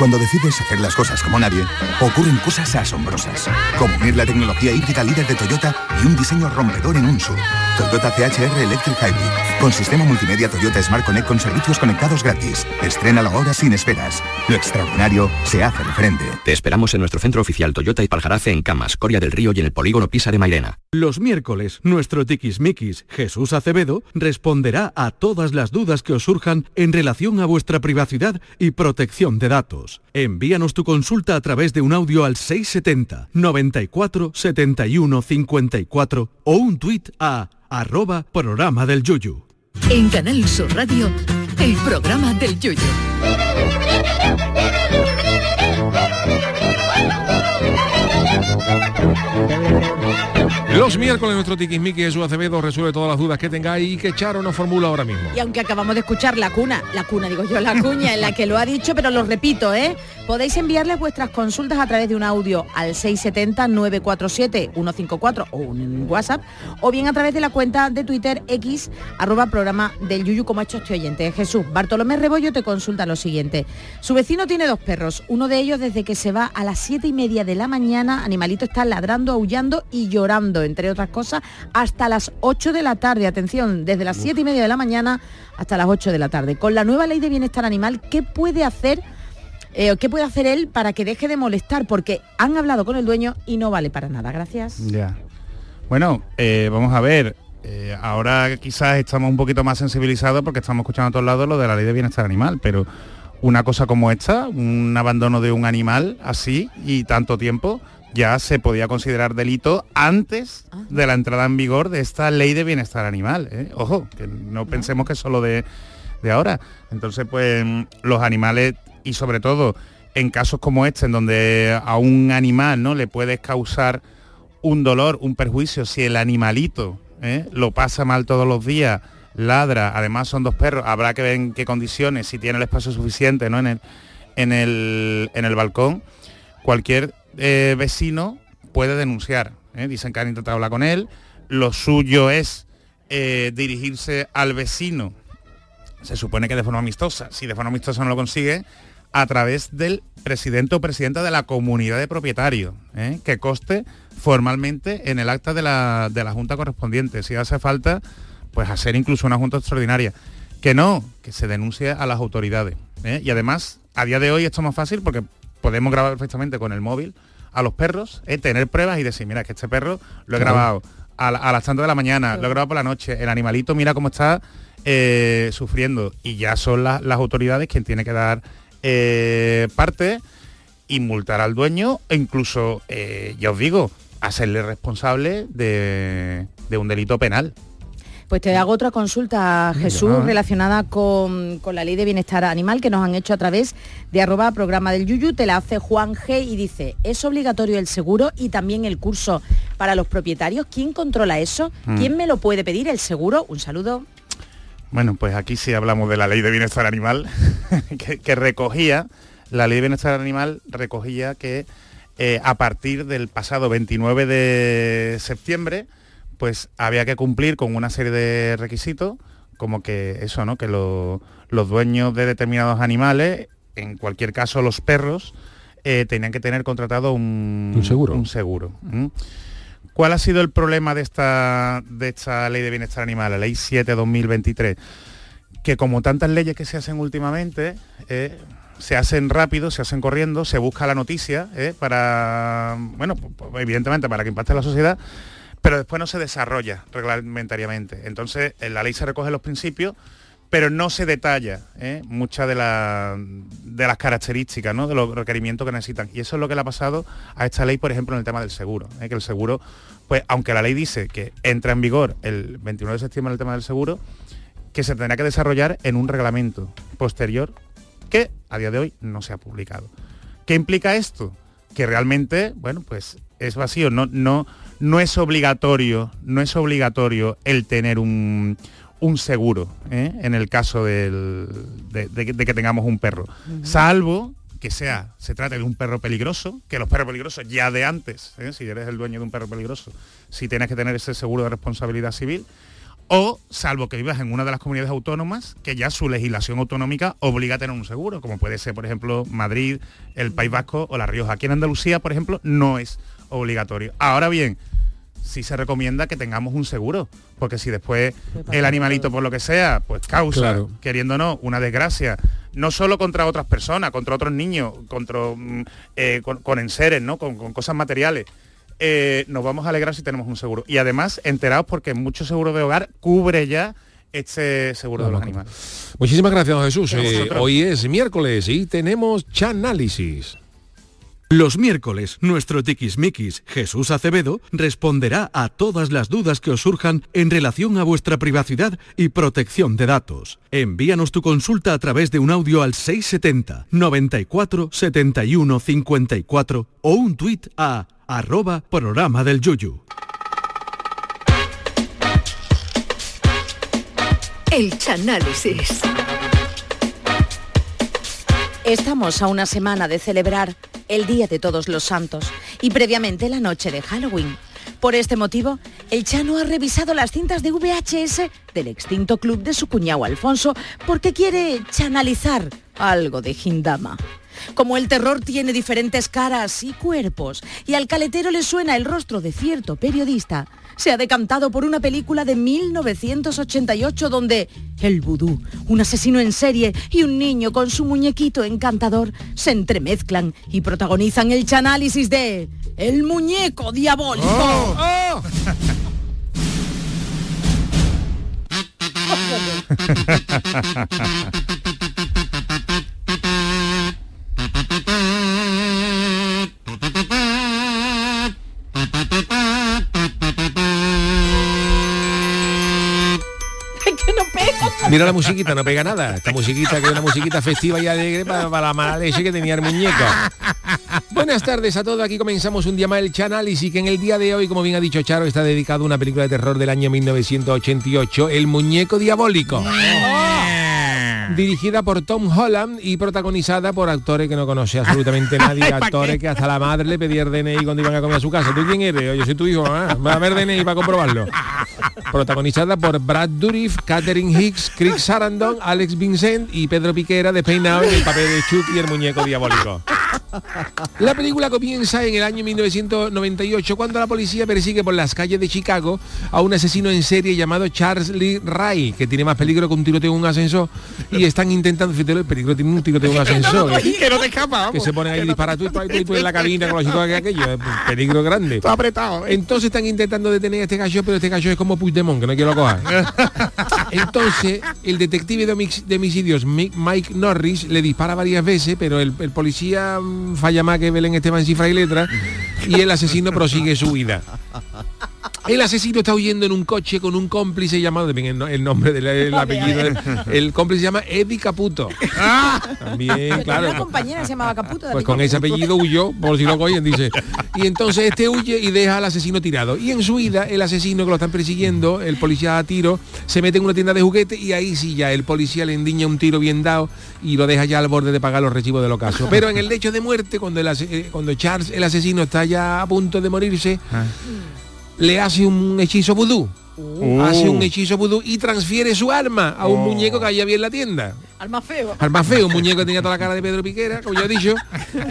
Cuando decides hacer las cosas como nadie, ocurren cosas asombrosas. Como unir la tecnología híbrida líder de Toyota y un diseño rompedor en un SUV. Toyota CHR Electric Hybrid. Con sistema multimedia Toyota Smart Connect con servicios conectados gratis. Estrena ahora sin esperas. Lo extraordinario se hace diferente. Te esperamos en nuestro centro oficial Toyota y Paljarafe en Camas, Coria del Río y en el polígono Pisa de Mairena. Los miércoles, nuestro tiquismiquis, Jesús Acevedo, responderá a todas las dudas que os surjan en relación a vuestra privacidad y protección de datos. Envíanos tu consulta a través de un audio al 670 94 71 54 o un tuit a arroba programa del Yuyu. En Canal Sur Radio, el programa del yoyo. Los miércoles nuestro tiquismiqui Jesús Acevedo resuelve todas las dudas que tengáis y que Charo nos formula ahora mismo. Y aunque acabamos de escuchar la cuna, la cuna digo yo, la cuña en la que lo ha dicho, pero lo repito, ¿eh? Podéis enviarles vuestras consultas a través de un audio al 670-947-154 o un WhatsApp, o bien a través de la cuenta de Twitter X, arroba programa del Yuyu, como ha hecho este oyente. Jesús, Bartolomé Rebollo te consulta lo siguiente. Su vecino tiene dos perros, uno de ellos desde que se va a las siete y media de la mañana, animalito está ladrando, aullando y llorando, entre otras cosas, hasta las 8 de la tarde. Atención, desde las siete y media de la mañana hasta las 8 de la tarde. Con la nueva ley de bienestar animal, ¿qué puede hacer? Eh, ¿Qué puede hacer él para que deje de molestar? Porque han hablado con el dueño y no vale para nada. Gracias. Ya. Bueno, eh, vamos a ver. eh, ahora quizás estamos un poquito más sensibilizados porque estamos escuchando a todos lados lo de la ley de bienestar animal, pero una cosa como esta, un abandono de un animal así y tanto tiempo, ya se podía considerar delito antes de la entrada en vigor de esta ley de bienestar animal. ¿eh? Ojo, que no pensemos que es solo de, de ahora. Entonces, pues los animales y sobre todo en casos como este, en donde a un animal ¿no? le puedes causar un dolor, un perjuicio, si el animalito ¿eh? lo pasa mal todos los días, ladra, además son dos perros, habrá que ver en qué condiciones, si tiene el espacio suficiente ¿no? en, el, en, el, en el balcón, cualquier eh, vecino puede denunciar. ¿eh? Dicen que han intentado hablar con él, lo suyo es dirigirse al vecino, se supone que de forma amistosa, si de forma amistosa no lo consigue, a través del presidente o presidenta de la comunidad de propietarios, ¿eh? que coste formalmente en el acta de la, de la Junta correspondiente. Si hace falta, pues hacer incluso una Junta extraordinaria. Que no, que se denuncie a las autoridades. ¿eh? Y además, a día de hoy esto es más fácil porque podemos grabar perfectamente con el móvil a los perros, ¿eh? tener pruebas y decir, mira, que este perro lo he grabado a, la- a las tantas de la mañana, lo he grabado por la noche, el animalito mira cómo está eh, sufriendo. Y ya son la- las autoridades quien tiene que dar eh, parte y multar al dueño e incluso, eh, ya os digo, hacerle responsable de, de un delito penal. Pues te hago otra consulta, Jesús, relacionada con, con la ley de bienestar animal que nos han hecho a través de arroba programa del Yuyu. Te la hace Juan G y dice, ¿es obligatorio el seguro y también el curso para los propietarios? ¿Quién controla eso? Mm. ¿Quién me lo puede pedir? ¿El seguro? Un saludo. Bueno, pues aquí sí hablamos de la ley de bienestar animal, que, que recogía, la ley de bienestar animal recogía que eh, a partir del pasado 29 de septiembre, pues había que cumplir con una serie de requisitos, como que eso, ¿no? Que lo- los dueños de determinados animales, en cualquier caso los perros, eh, tenían que tener contratado un, Un seguro. Un seguro. ¿Cuál ha sido el problema de esta, de esta ley de bienestar animal, la ley 7-2023? Que como tantas leyes que se hacen últimamente, eh, se hacen rápido, se hacen corriendo, se busca la noticia eh, para, bueno, pues, pues, evidentemente para que impacte la sociedad, pero después no se desarrolla reglamentariamente. Entonces, en la ley se recogen los principios, pero no se detalla ¿eh? muchas de, la- de las características, ¿no? de los requerimientos que necesitan. Y eso es lo que le ha pasado a esta ley, por ejemplo, en el tema del seguro. ¿eh? Que el seguro, pues aunque la ley dice que entra en vigor el 29 de septiembre el tema del seguro, que se tendrá que desarrollar en un reglamento posterior que a día de hoy no se ha publicado. ¿Qué implica esto? Que realmente, bueno, pues es vacío, no, no, no es obligatorio, no es obligatorio el tener un, un seguro ¿eh? en el caso del- de, de que- de que tengamos un perro. Salvo que sea, se trate de un perro peligroso, que los perros peligrosos ya de antes, ¿eh? si eres el dueño de un perro peligroso, si tienes que tener ese seguro de responsabilidad civil, o salvo que vivas en una de las comunidades autónomas que ya su legislación autonómica obliga a tener un seguro, como puede ser, por ejemplo, Madrid, el País Vasco o La Rioja. Aquí en Andalucía, por ejemplo, no es obligatorio. Ahora bien, sí se recomienda que tengamos un seguro, porque si después el animalito, por lo que sea, pues causa, Claro. queriendo o no, una desgracia, no solo contra otras personas, contra otros niños, contra, mm, eh, con, con enseres, ¿no? con, con cosas materiales, eh, nos vamos a alegrar si tenemos un seguro. Y además, enterados porque muchos seguros de hogar cubre ya este seguro de los animales. Muchísimas gracias, don Jesús. Eh, hoy es miércoles y tenemos Chanálisis. Los miércoles, nuestro tiquismiquis Jesús Acevedo responderá a todas las dudas que os surjan en relación a vuestra privacidad y protección de datos. Envíanos tu consulta a través de un audio al 670 94 71 54 o un tuit a arroba programa del Yuyu. El Chanálisis. Estamos a una semana de celebrar el Día de Todos los Santos y previamente la noche de Halloween. Por este motivo, el Chano ha revisado las cintas de VHS del extinto club de su cuñado Alfonso porque quiere chanalizar algo de Hindama. Como el terror tiene diferentes caras y cuerpos y al caletero le suena el rostro de cierto periodista, se ha decantado por una película de 1988 donde el vudú, un asesino en serie y un niño con su muñequito encantador se entremezclan y protagonizan el chanálisis de El muñeco diabólico. Es que Mira la musiquita, no pega nada. Esta musiquita que es una musiquita festiva y alegre para, para la mala leche que tenía el muñeco. Buenas tardes a todos, aquí comenzamos un día más el Chanálisis que en el día de hoy, como bien ha dicho Charo, está dedicado a una película de terror del año 1988, El Muñeco Diabólico. Dirigida por Tom Holland y protagonizada por actores que no conoce absolutamente nadie, actores que hasta la madre le pedía el DNI cuando iban a comer a su casa. ¿Tú quién eres? Yo soy tu hijo, ¿eh? va a ver DNI para comprobarlo. Protagonizada por Brad Dourif, Catherine Hicks, Chris Sarandon, Alex Vincent y Pedro Piquera despeinado en el papel de Chuck y el muñeco diabólico. La película comienza en el año 1998 cuando la policía persigue por las calles de Chicago a un asesino en serie llamado Charles Lee Ray, que tiene más peligro que un tiroteo en un ascensor y están intentando, fíjate, el peligro tiene un tiroteo en un ascensor. que no te escapa, que se ponen ahí disparar tú, tú, tú, tú en la cabina con los chicos que aquello, es peligro grande. Está apretado. ¿eh? Entonces están intentando detener a este gallo, pero este gallo es como Puigdemont, que no quiero coger. Entonces, el detective de, homicidios Mike Norris le dispara varias veces, pero el, el policía mm, falla más que Belén Esteban cifra y letra y el asesino prosigue su vida. El asesino está huyendo en un coche con un cómplice llamado, también el, no- el nombre del el apellido, el, el cómplice se llama Eddie Caputo. También, Yo tenía claro. una compañera se llamaba Caputo. de Pues con ese apellido huyó, por si lo cogen, dice. Y entonces este huye y deja al asesino tirado. Y en su huida, el asesino que lo están persiguiendo, el policía a tiro, se mete en una tienda de juguetes y ahí sí ya el policía le endiña un tiro bien dado y lo deja ya al borde de pagar los recibos del ocaso. Pero en el lecho de muerte, cuando, el eh, cuando Charles, el asesino, está ya a punto de morirse, le hace un hechizo vudú. Uh. Hace un hechizo vudú y transfiere su arma a un Oh. muñeco que había en la tienda. Al más feo. Al más feo, un muñeco que tenía toda la cara de Pedro Piquera, como ya he dicho.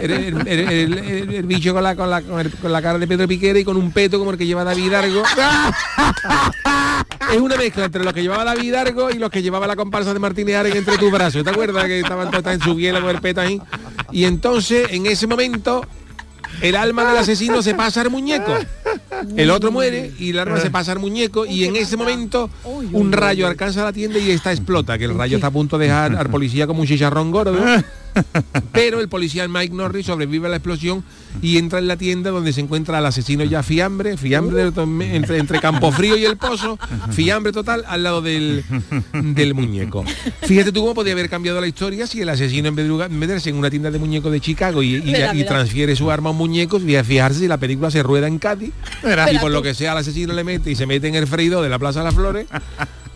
El, el- el- el- el- el bicho con la, con, la, con el- con la cara de Pedro Piquera y con un peto como el que lleva David Argo. Es una mezcla entre los que llevaba David Argo y los que llevaba la comparsa de Martínez Argen entre tus brazos. ¿Te acuerdas que estaban todas en su biela con el peto ahí? Y entonces, en ese momento, el alma del asesino se pasa al muñeco. El otro muere y el arma se pasa al muñeco y en ese momento un rayo alcanza la tienda y esta explota, que el rayo está a punto de dejar al policía como un chicharrón gordo. Pero el policía Mike Norris sobrevive a la explosión y entra en la tienda donde se encuentra el asesino ya fiambre, fiambre entre, entre Campofrío y el Pozo, fiambre total al lado del, del muñeco. Fíjate tú cómo podía haber cambiado la historia si el asesino en vez de meterse en una tienda de muñecos de Chicago y, transfiere su arma a un muñeco, y a fijarse si la película se rueda en Cádiz. Y por lo que sea el asesino le mete y se mete en el freído de la Plaza de las Flores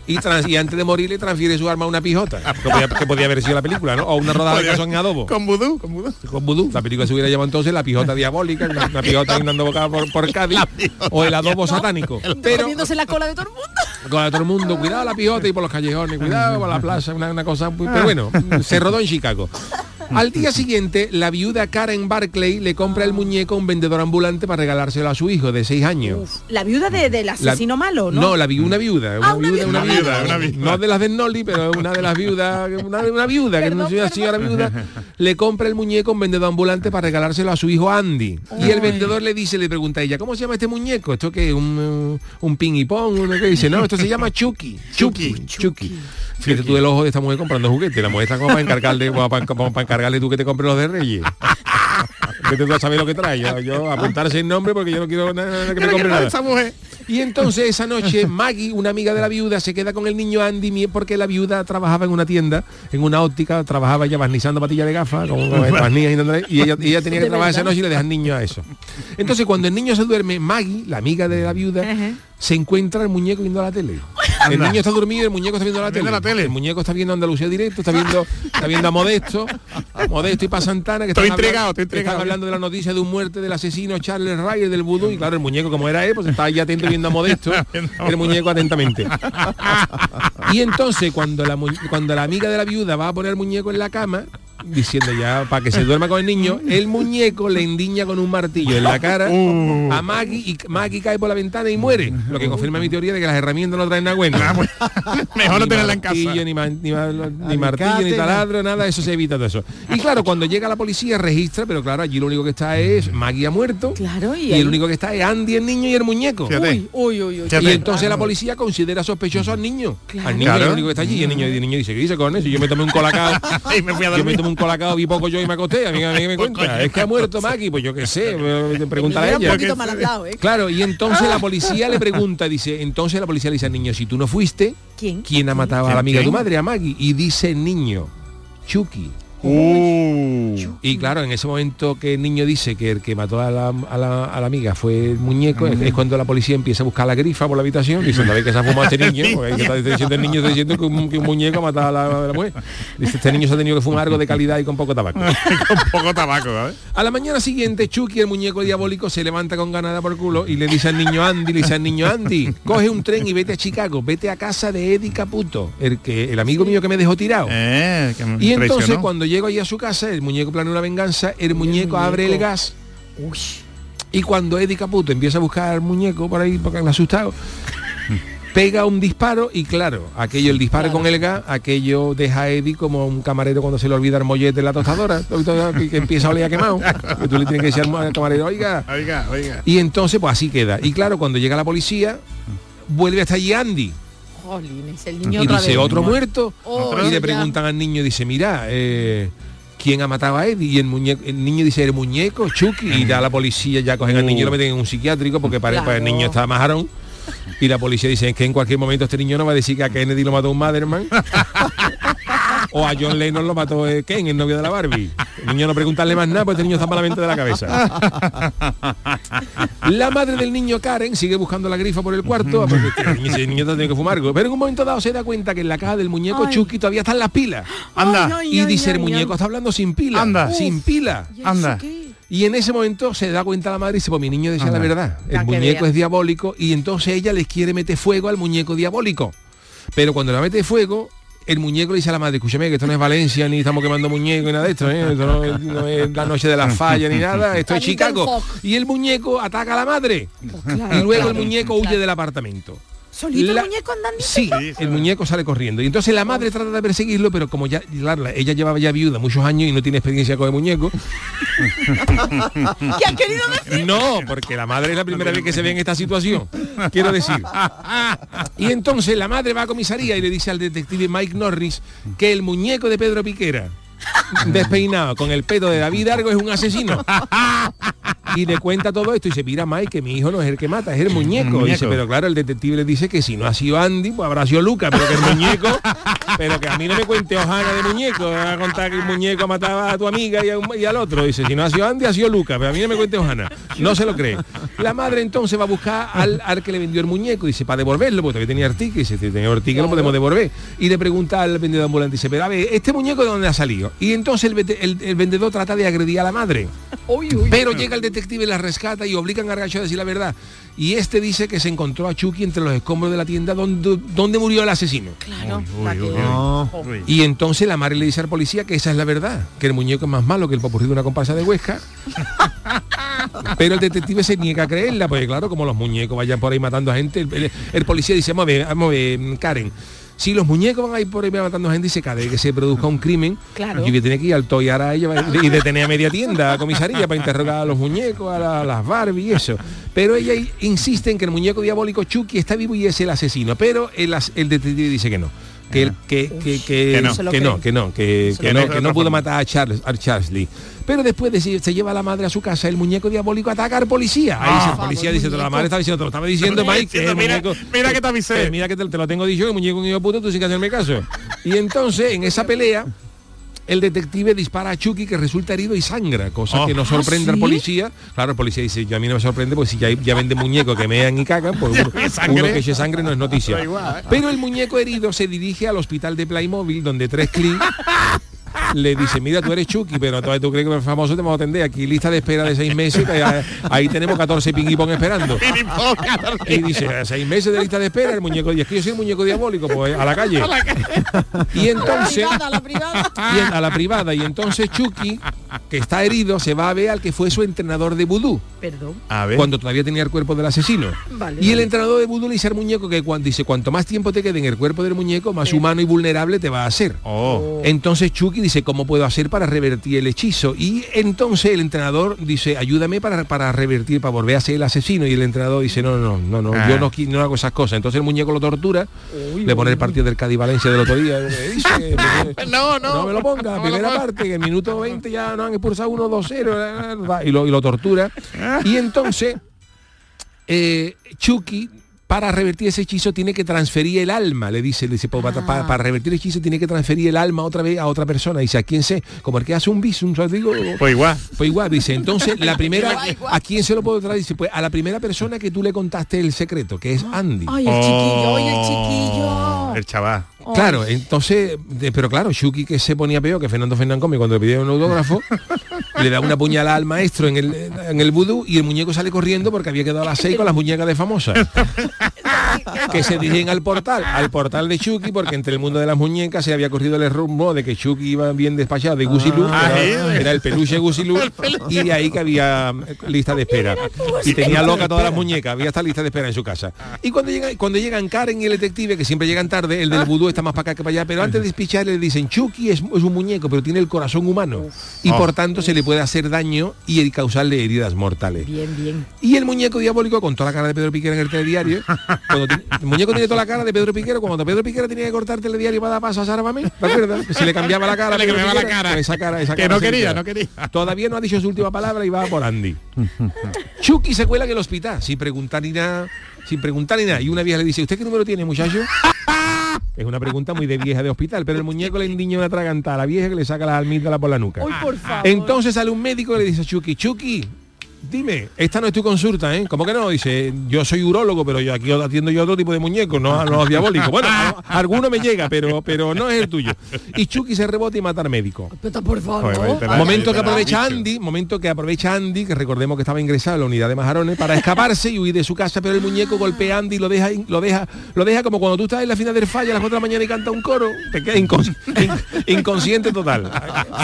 y, trans- y antes de morir le transfiere su arma a una pijota, que podía, que podía haber sido la película, ¿no? O una rodada de en adobo. Con vudú, con vudú. Con vudú. La película se hubiera llamado entonces La pijota diabólica, una, una pijota andando bocada por, por Cádiz, o el adobo satánico. Pero Comiéndose la cola de todo el mundo. con todo el mundo, cuidado la pijota y por los callejones, cuidado por la plaza, una, una cosa, muy- pero bueno, se rodó en Chicago. Al día siguiente, la viuda Karen Barclay le compra el muñeco a un vendedor ambulante para regalárselo a su hijo de seis años. La viuda de- del La- asesino malo, ¿no? No, la vi una viuda, una, Ah, una viuda, una viuda. viuda, Una viuda. no de las de Nolly, pero una de las viudas, una, una viuda, que no una señora viuda, le compra el muñeco a un vendedor ambulante para regalárselo a su hijo Andy. Y el vendedor le dice, le pregunta a ella, ¿cómo se llama este muñeco? ¿Esto qué? ¿Un, un ping y pong? ¿Uno que dice? No, esto se llama Chucky. Chucky. Chucky. Fíjate tú el ojo de esta mujer comprando juguetes. La mujer está como para encargarle, para, como para encargarle tú que te compres los de Reyes. Que tú no sabes lo que trae. Yo, yo apuntarse el nombre porque yo no quiero nada, nada que me compre nada. Esa mujer. Y entonces esa noche Maggie, una amiga de la viuda, se queda con el niño Andy porque la viuda trabajaba en una tienda, en una óptica, trabajaba ya barnizando patillas de gafas, con, y ella, y ella tenía que trabajar esa noche y le deja al niño a eso. Entonces cuando el niño se duerme, Maggie, la amiga de la viuda, se encuentra el muñeco viendo la tele. El niño está dormido el muñeco está viendo la, tele. la tele. El muñeco está viendo Andalucía directo, está viendo, está viendo a Modesto, a Modesto y pa Santana que Estoy hablando, estoy intrigado. están hablando de la noticia de un muerte del asesino Charles Ryan del vudú y claro, el muñeco como era él, pues estaba ahí atento viendo a Modesto, el muñeco atentamente. Y entonces cuando la, cuando la amiga de la viuda va a poner el muñeco en la cama, diciendo ya para que se duerma con el niño, el muñeco le endiña con un martillo en la cara a Maggie y Maggie cae por la ventana y muere, lo que confirma mi teoría de que las herramientas no traen a cuenta. Mejor no tenerla en casa. Ni, ma- ni ma- ni martillo, ni taladro, nada, eso se evita todo eso. Y claro, cuando llega la policía registra, pero claro, allí lo único que está es Maggie ha muerto. Claro, y, Y ahí- el único que está es Andy, el niño y el muñeco. Uy, uy, uy. Y entonces la policía considera sospechoso al niño. Al niño Claro. el único que está allí. Y el niño, y el niño dice, ¿qué dice con eso? Y yo me tomé un colacao. Y me fui a yo me dormir. tomé un un colacao y poco yo y me acosté. A mí, a mí me cuenta. Es que ha muerto Maggie, pues yo qué sé, pregúntale a Era un ella. poquito mal hablado, ¿eh? Claro, y entonces la policía le pregunta, dice, entonces la policía le dice al niño, si tú no fuiste, ¿Quién? ha matado a la amiga de tu madre, a Maggie? Y dice el niño, Chucky. Y claro, en ese momento que el niño dice que el que mató a la, a la- a la amiga fue el muñeco, es, es cuando la policía empieza a buscar la grifa por la habitación, diciendo, a ver que se ha fumado este niño, porque que está diciendo el niño, está diciendo que un, que un muñeco ha matado a la, la mujer. Dice, este niño se ha tenido que fumar algo de calidad y con poco tabaco. con poco tabaco, ¿sabes? A la mañana siguiente, Chucky, el muñeco diabólico, se levanta con ganada por culo y le dice al niño Andy, le dice al niño Andy, coge un tren y vete a Chicago, vete a casa de Eddie Caputo, el que el amigo mío que me dejó tirado. Eh, que me y entonces cuando llego ahí a su casa, el muñeco planea una venganza, el muñeco abre el gas. Y cuando Eddie Caputo empieza a buscar al muñeco por ahí, porque le ha asustado, pega un disparo y claro, aquello, el disparo con el gas, aquello deja a Eddie como un camarero cuando se le olvida el mollete en la tostadora, que, que empieza a oler a quemado. Que tú le tienes que decir al camarero, oiga. Oiga, oiga. Y entonces, pues así queda. Y claro, cuando llega la policía, vuelve hasta allí Andy. Jolines, el niño Y otra dice, vez. otro muerto. Oh, y le ya. preguntan al niño, dice, mira, eh, ¿quién ha matado a Eddie? Y el, muñeco, el niño dice, el muñeco, Chucky. Y ya la policía ya cogen al niño y lo meten en un psiquiátrico porque parece que el niño está majarón. Y la policía dice, es que en cualquier momento este niño no va a decir que a Kennedy lo mató un Maderman. o a John Lennon lo mató eh, Ken, el novio de la Barbie. El niño no preguntarle más nada, porque este niño está malamente de la cabeza. La madre del niño Karen sigue buscando la grifa por el cuarto, porque el niño, el niño tiene que fumar algo. Pero en un momento dado se da cuenta que en la caja del muñeco Ay. Chucky todavía están las pilas. Anda. Ay, y dice el muñeco está hablando sin pila. Anda. Sin pila. Anda. Y en ese momento se da cuenta la madre y dice, pues mi niño decía Anda. la verdad. El muñeco es diabólico y entonces ella les quiere meter fuego al muñeco diabólico. Pero cuando la mete fuego, el muñeco le dice a la madre, escúchame, que esto no es Valencia, ni estamos quemando muñecos, ni nada de esto, ¿eh? Esto no es, no es la noche de las fallas, ni nada, esto es Chicago. Y el muñeco ataca a la madre. claro, y luego claro, el muñeco huye del apartamento. Solito La- el muñeco andando. Sí, el muñeco sale corriendo. Y entonces la madre trata de perseguirlo, pero como ya, ella llevaba ya viuda muchos años y no tiene experiencia con el muñeco. ¿Qué has querido decir? No, porque la madre es la primera vez que se ve en esta situación. Quiero decir. Y entonces la madre va a comisaría y le dice al detective Mike Norris que el muñeco de Pedro Piquera, despeinado con el pedo de David Argo, es un asesino. Y le cuenta todo esto y dice, mira Mike, que mi hijo no es el que mata, es el muñeco. muñeco. Y dice, pero claro, el detective le dice que si no ha sido Andy, pues habrá sido Luca, pero que el muñeco, pero que a mí no me cuente Ojana de muñeco, me va a contar que el muñeco mataba a tu amiga y, a un- y al otro. Dice, si no ha sido Andy, ha sido Luca, pero a mí no me cuente Ojana. No se lo cree. La madre entonces va a buscar al, al que le vendió el muñeco, dice, para devolverlo, porque todavía tenía artique, dice, si tenía artique lo podemos devolver. Y le pregunta al vendedor ambulante, dice, pero a ver, ¿este muñeco de dónde ha salido? Y entonces el, vete- el- el vendedor trata de agredir a la madre. Pero llega el detective y la rescata y obligan a Gargacho a decir la verdad. Y este dice que se encontró a Chucky entre los escombros de la tienda donde, donde murió el asesino. Claro. Y entonces la madre le dice al policía que esa es la verdad, que el muñeco es más malo que el popurrí de una comparsa de Huesca. Pero el detective se niega a creerla, porque claro, como los muñecos vayan por ahí matando a gente, el, el- el policía dice, vamos a ver, vamos a ver, Karen. Si los muñecos van a ir por ahí matando gente y se cae que se produzca un crimen, Claro. yo voy a tener que ir al Toy Us y detener a media tienda, a comisaría, para interrogar a los muñecos, a, la- a las Barbie y eso. Pero ella insiste en que el muñeco diabólico Chucky está vivo y es el asesino. Pero el, el detective dice que no. Que, que, que, que, Que no. que no, que no, que, que no, que no pudo matar a Charles, a Charles Lee. Pero después de si se lleva a la madre a su casa, el muñeco diabólico ataca al policía. Ahí Ah. dice, el policía dice, la madre estaba diciendo, te lo estaba diciendo Mike, que el Mira- muñeco. mira que te avisé. Eh, mira que te, te lo tengo dicho, el muñeco hijo de puta, tú sin que hacerme caso. Y entonces, en esa pelea, el detective dispara a Chucky que resulta herido y sangra, cosa Oh. que no ¿Ah, sorprende al sí? policía. Claro, el policía dice, yo a mí no me sorprende porque si ya, ya vende muñecos que mean y cagan, pues uno, uno que eche sangre no es noticia. ¿eh? Pero el muñeco herido se dirige al hospital de Playmobil donde tres clics le dice, mira, tú eres Chucky, pero todavía tú crees que eres famoso, te vamos a atender. Aquí lista de espera de seis meses, que ahí- ahí tenemos 14 ping-pong esperando. Y dice, seis meses de lista de espera, el muñeco, y es que yo soy el muñeco diabólico, pues a la calle. Y entonces, A la privada. y a la privada, y entonces Chucky, que está herido, se va a ver al que fue su entrenador de vudú. Perdón. A ver. Cuando todavía tenía el cuerpo del asesino. Vale. Y el entrenador de vudú le dice al muñeco que cuando dice cuanto más tiempo te quede en el cuerpo del muñeco, más humano y vulnerable te va a hacer. Oh. Entonces Chucky dice, ¿cómo puedo hacer para revertir el hechizo? Y entonces el entrenador dice, ayúdame para, para revertir, para volver a ser el asesino. Y el entrenador dice, no, no, no, no, Ah. yo no, no hago esas cosas. Entonces el muñeco lo tortura, le pone el partido del Cádiz Valencia del otro día. ¿qué dice? no, no. No me lo ponga, primera parte, que en el minuto 20 ya nos han expulsado 1-2-0, y lo, y lo tortura. Y entonces, eh, Chucky, para revertir ese hechizo, tiene que transferir el alma, le dice, le dice, "Pa- pa- pa- para, revertir el hechizo tiene que transferir el alma otra vez a otra persona. Dice, ¿a quién sé? Como el que hace un visum. Digo, Pues igual. pues igual, dice, entonces la primera, ¿a quién se lo puedo traer? Dice, pues a la primera persona que tú le contaste el secreto, que es Andy. Ay, el chiquillo, ay, el chiquillo. El chaval. Claro, entonces, de- pero claro, Shuki que se ponía peor que Fernando Fernández cuando le pidieron un autógrafo, le da una puñalada al maestro en el, en el vudú y el muñeco sale corriendo porque había quedado a las seis con las muñecas de famosa. que se dirigen al portal, al portal de Chucky, porque entre el mundo de las muñecas se había corrido el rumbo de que Chucky iba bien despachado de Gusilú, Ah, era, era el peluche Gusilú, y de ahí que había eh, lista de espera. Y tenía loca todas las muñecas, había esta lista de espera en su casa. Y cuando llega, cuando llegan Karen y el detective, que siempre llegan tarde, el del vudú está más para acá que para allá, pero antes de despichar le dicen, Chucky es, es un muñeco, pero tiene el corazón humano. Y Oh. por tanto se le puede hacer daño y el causarle heridas mortales. Bien, bien. Y el muñeco diabólico con toda la cara de Pedro Piquera en el telediario. cuando tiene- el muñeco tiene toda la cara de Pedro Piquera. Cuando Pedro Piquera tenía que cortar el telediario para dar paso a Sara Mamé, ¿te acuerdas? Que se le cambiaba la cara. a Le cambiaba la cara. esa cara, esa Que cara no quería, no quería. Todavía no ha dicho su última palabra y va por Andy. Chucky se cuela en el hospital sin preguntar ni nada, sin preguntar ni nada. Y una vieja le dice, ¿usted qué número tiene, muchacho? Es una pregunta muy de vieja de hospital, pero el muñeco le endiña una tragantada a la vieja que le saca la almígdala por la nuca. Uy, por favor. Entonces sale un médico y le dice a Chucky, Chucky, dime, esta no es tu consulta, ¿eh? ¿Cómo que no? Dice, yo soy urólogo, pero yo aquí atiendo yo otro tipo de muñecos, no a los diabólicos. Bueno, alguno me llega, pero, pero no es el tuyo. Y Chucky se rebota y mata al médico. Pero por favor. Joder, Momento que aprovecha. Andy, momento que aprovecha Andy, que recordemos que estaba ingresado en la unidad de majarones, para escaparse y huir de su casa, pero el muñeco golpea a Andy y lo deja, lo deja, lo deja como cuando tú estás en la final del falla a las 4 de la mañana y canta un coro, te queda incons- in- inconsciente total.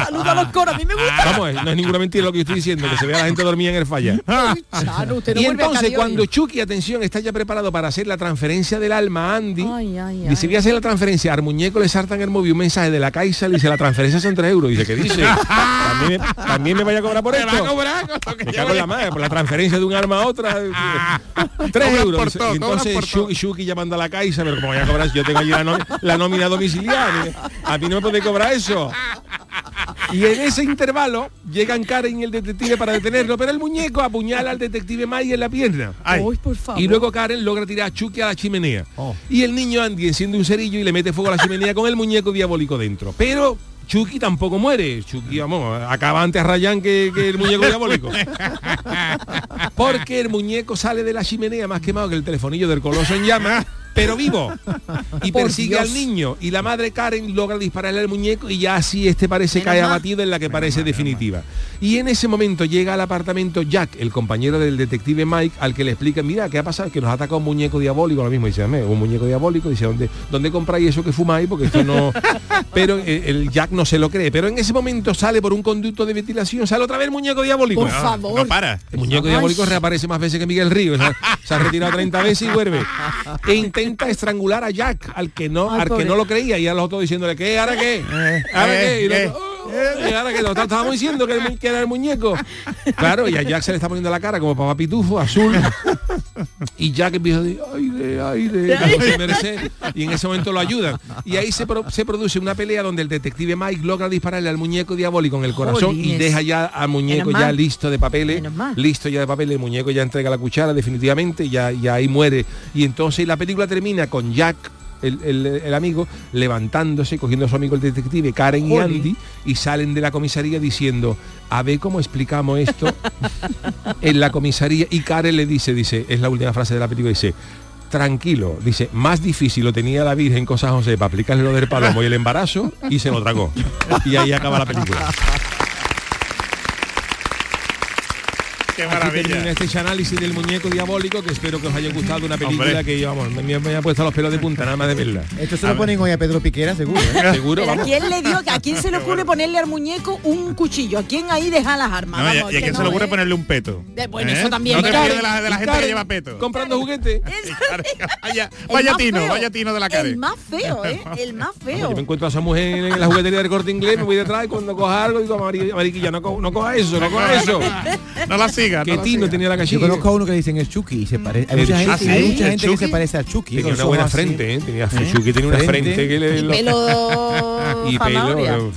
Saluda a los coros, a mí me gusta. Vamos, no es ninguna mentira lo que yo estoy diciendo, que se vea a la gente dormida en el falla. Chano, usted no y entonces cuando Chucky, atención, está ya preparado para hacer la transferencia del alma a Andy, Ay, ay, dice, voy a hacer la transferencia, al muñeco le saltan el móvil un mensaje de la Caixa, le dice, la transferencia son 3 euros. Dice, ¿qué dice? ¿También me, también me vaya a cobrar por Me esto? va a cobrar con lo que Me voy en a- la madre, por la transferencia de un arma a otra. Tres Cobran euros. todo, y entonces todo. Shuki, Shuki llamando a la Caixa, pero como voy a cobrar, yo tengo allí la, no- la nómina domiciliaria. A mí no me puede cobrar eso. Y en ese intervalo llegan Karen y el detective para detenerlo, pero el muñeco apuñala al detective May en la pierna. Uy, por favor. Y luego Karen logra tirar a Chucky a la chimenea. Y el niño Andy enciende un cerillo y le mete fuego a la chimenea con el muñeco diabólico dentro. Pero Chucky tampoco muere. Chucky, vamos, acaba antes a Rayán que, que el muñeco diabólico. Porque el muñeco sale de la chimenea más quemado que el telefonillo del coloso en llamas, pero vivo. Y persigue Dios. al niño. Y la madre Karen logra dispararle al muñeco y ya así este parece Menos cae mal. abatido en la que parece definitiva. Y en ese momento llega al apartamento Jack, el compañero del detective Mike, al que le explica, mira, ¿qué ha pasado? Que nos ha atacado un muñeco diabólico. Lo mismo dice, "Dame, un muñeco diabólico. Dice, ¿dónde, ¿dónde compráis eso que fumáis? Porque esto no... Pero eh, el Jack no se lo cree. Pero en ese momento sale por un conducto de ventilación, sale otra vez el muñeco diabólico. Por favor. No para. El muñeco diabólico reaparece más veces que Miguel Río. Se ha, se ha retirado 30 veces y vuelve. E intenta estrangular a Jack, al que no, Ay, al que no lo creía, y a los otros diciéndole, ¿qué? ¿Ahora qué? ¿Ahora qué? Y los eh, otros, "Oh, ¿y ahora qué? Nosotros estábamos diciendo que, el que era el muñeco. Claro, y a Jack se le está poniendo la cara como papá pitufo, azul. Y Jack empieza a decir, aire, aire, merecer", y en ese momento lo ayudan. Y ahí se, pro- se produce una pelea donde el detective Mike logra dispararle al muñeco diabólico en el corazón y deja ya al muñeco ya listo de papeles, listo ya de papeles, el muñeco ya entrega la cuchara definitivamente, ya, ya ahí muere. Y entonces la película termina con Jack. El, el- el amigo levantándose, cogiendo a su amigo el detective Karen y. Andy y salen de la comisaría diciendo a ver cómo explicamos esto en la comisaría y Karen le dice, dice, es la última frase de la película, dice, tranquilo, dice, más difícil lo tenía la Virgen con San José para aplicarle lo del palomo y el embarazo y se lo tragó. Y ahí acaba la película. Qué Aquí maravilla. termina este análisis del muñeco diabólico que espero que os haya gustado una película Hombre. que vamos, me, me- ha puesto los pelos de punta nada más de verla. Esto se lo ponen hoy a Pedro Piquera, seguro. ¿eh? Seguro, Pero ¿A quién le dio, a quién se le ocurre ponerle al muñeco un cuchillo? ¿A quién ahí deja las armas? No, y- Vamos, y a que quién se le ocurre ¿eh? ponerle un peto. Eh, bueno, ¿Eh? eso también, No te fíes de la, de la Y gente Karen, que lleva peto. Comprando juguetes. Vaya, vaya tino, feo. vaya tino de la cara. El más feo, ¿eh? El más feo. Yo me encuentro a esa mujer en la juguetería del corte inglés, me voy detrás y cuando coja algo digo, "Mari- mariquilla, no, co- no coja eso, no coja eso. No la siga. Que Tino tenía la Yo cachilla. conozco a uno que le dicen el Chucky y se parece. Hay ¿El mucha gente, Chucky? hay ¿Ah, mucha gente ¿El que se parece al Chucky. Tenía una buena así. frente, ¿eh? Tenía Chucky tenía una frente que le... Y lo- pelo y pelo...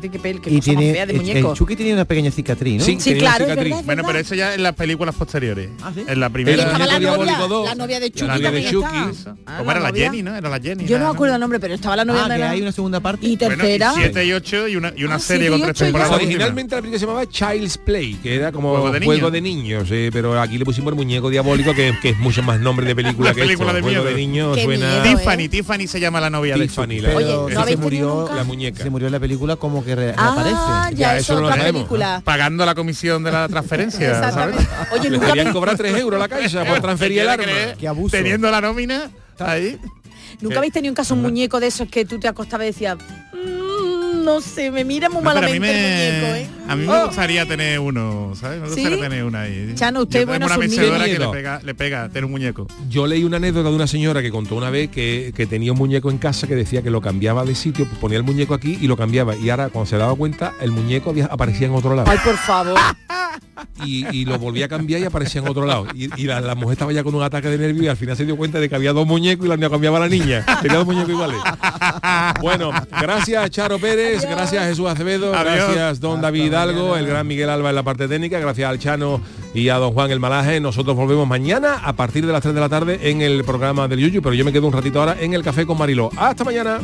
frente. Fíjate qué, pel- qué Y cosa más tiene, fea de el, muñeco. el Chucky tiene una pequeña cicatriz, ¿no? Sí, Sí, tenía claro, es cicatriz. es Bueno, pero eso ya en las películas posteriores. ¿Ah, sí? En la Y primera. estaba la novia, Diabólico dos. la novia de Chucky La novia de Chucky. Ah, ¿Cómo la era la. Jenny, no? Era la Jenny. Yo no me acuerdo el nombre, pero estaba la novia Ah, de que la- hay una segunda parte. Y Bueno, tercera. 7 y 8 y una, y una Ah, serie con tres temporadas. originalmente la película se llamaba Child's Play, que era como Juego de niños. eh, pero aquí le pusimos el muñeco diabólico, que, que es mucho más nombre de película que película de juego miedo. de niños suena... Tiffany, ¿eh? Tiffany se llama la novia de Tiffany, la- Oye, Pero ¿no que habéis se murió, nunca? la muñeca. Se murió en la película como que re- Ah, reaparece. ya, Ya, es eso no lo sabemos. Pagando la comisión de la transferencia, ¿sabes? Oye, nunca querían habéis- cobrar 3 euros la caixa por transferir el ¿Te arma. Qué abuso. Teniendo la nómina, ahí. ¿Nunca habéis tenido un caso un muñeco de esos que tú te acostabas y decías, "Mm, no sé, me mira muy No, a malamente me, el muñeco, ¿eh? a mí me Oh. gustaría tener uno, ¿sabes? Me ¿Sí? gustaría tener una ahí. Chano, usted, tengo bueno, una mecedora que le pega, le pega tener un muñeco. Yo leí una anécdota de una señora que contó una vez que, que tenía un muñeco en casa que decía que lo cambiaba de sitio, pues ponía el muñeco aquí y lo cambiaba. Y ahora, cuando se daba cuenta, el muñeco había- aparecía en otro lado. Ay, por favor. Y, y lo volvía a cambiar y aparecía en otro lado. Y, y la, la mujer estaba ya con un ataque de nervio y al final se dio cuenta de que había dos muñecos y la niña cambiaba la niña. Tenía dos muñecos iguales. Bueno, gracias Charo Pérez, gracias Jesús Acevedo, Adiós. gracias Don David Hidalgo, el gran Miguel Alba en la parte técnica, gracias al Chano y a Don Juan el Malaje. Nosotros volvemos mañana a partir de las 3 de la tarde en el programa del Yuyu, pero yo me quedo un ratito ahora en el café con Mariló. Hasta mañana.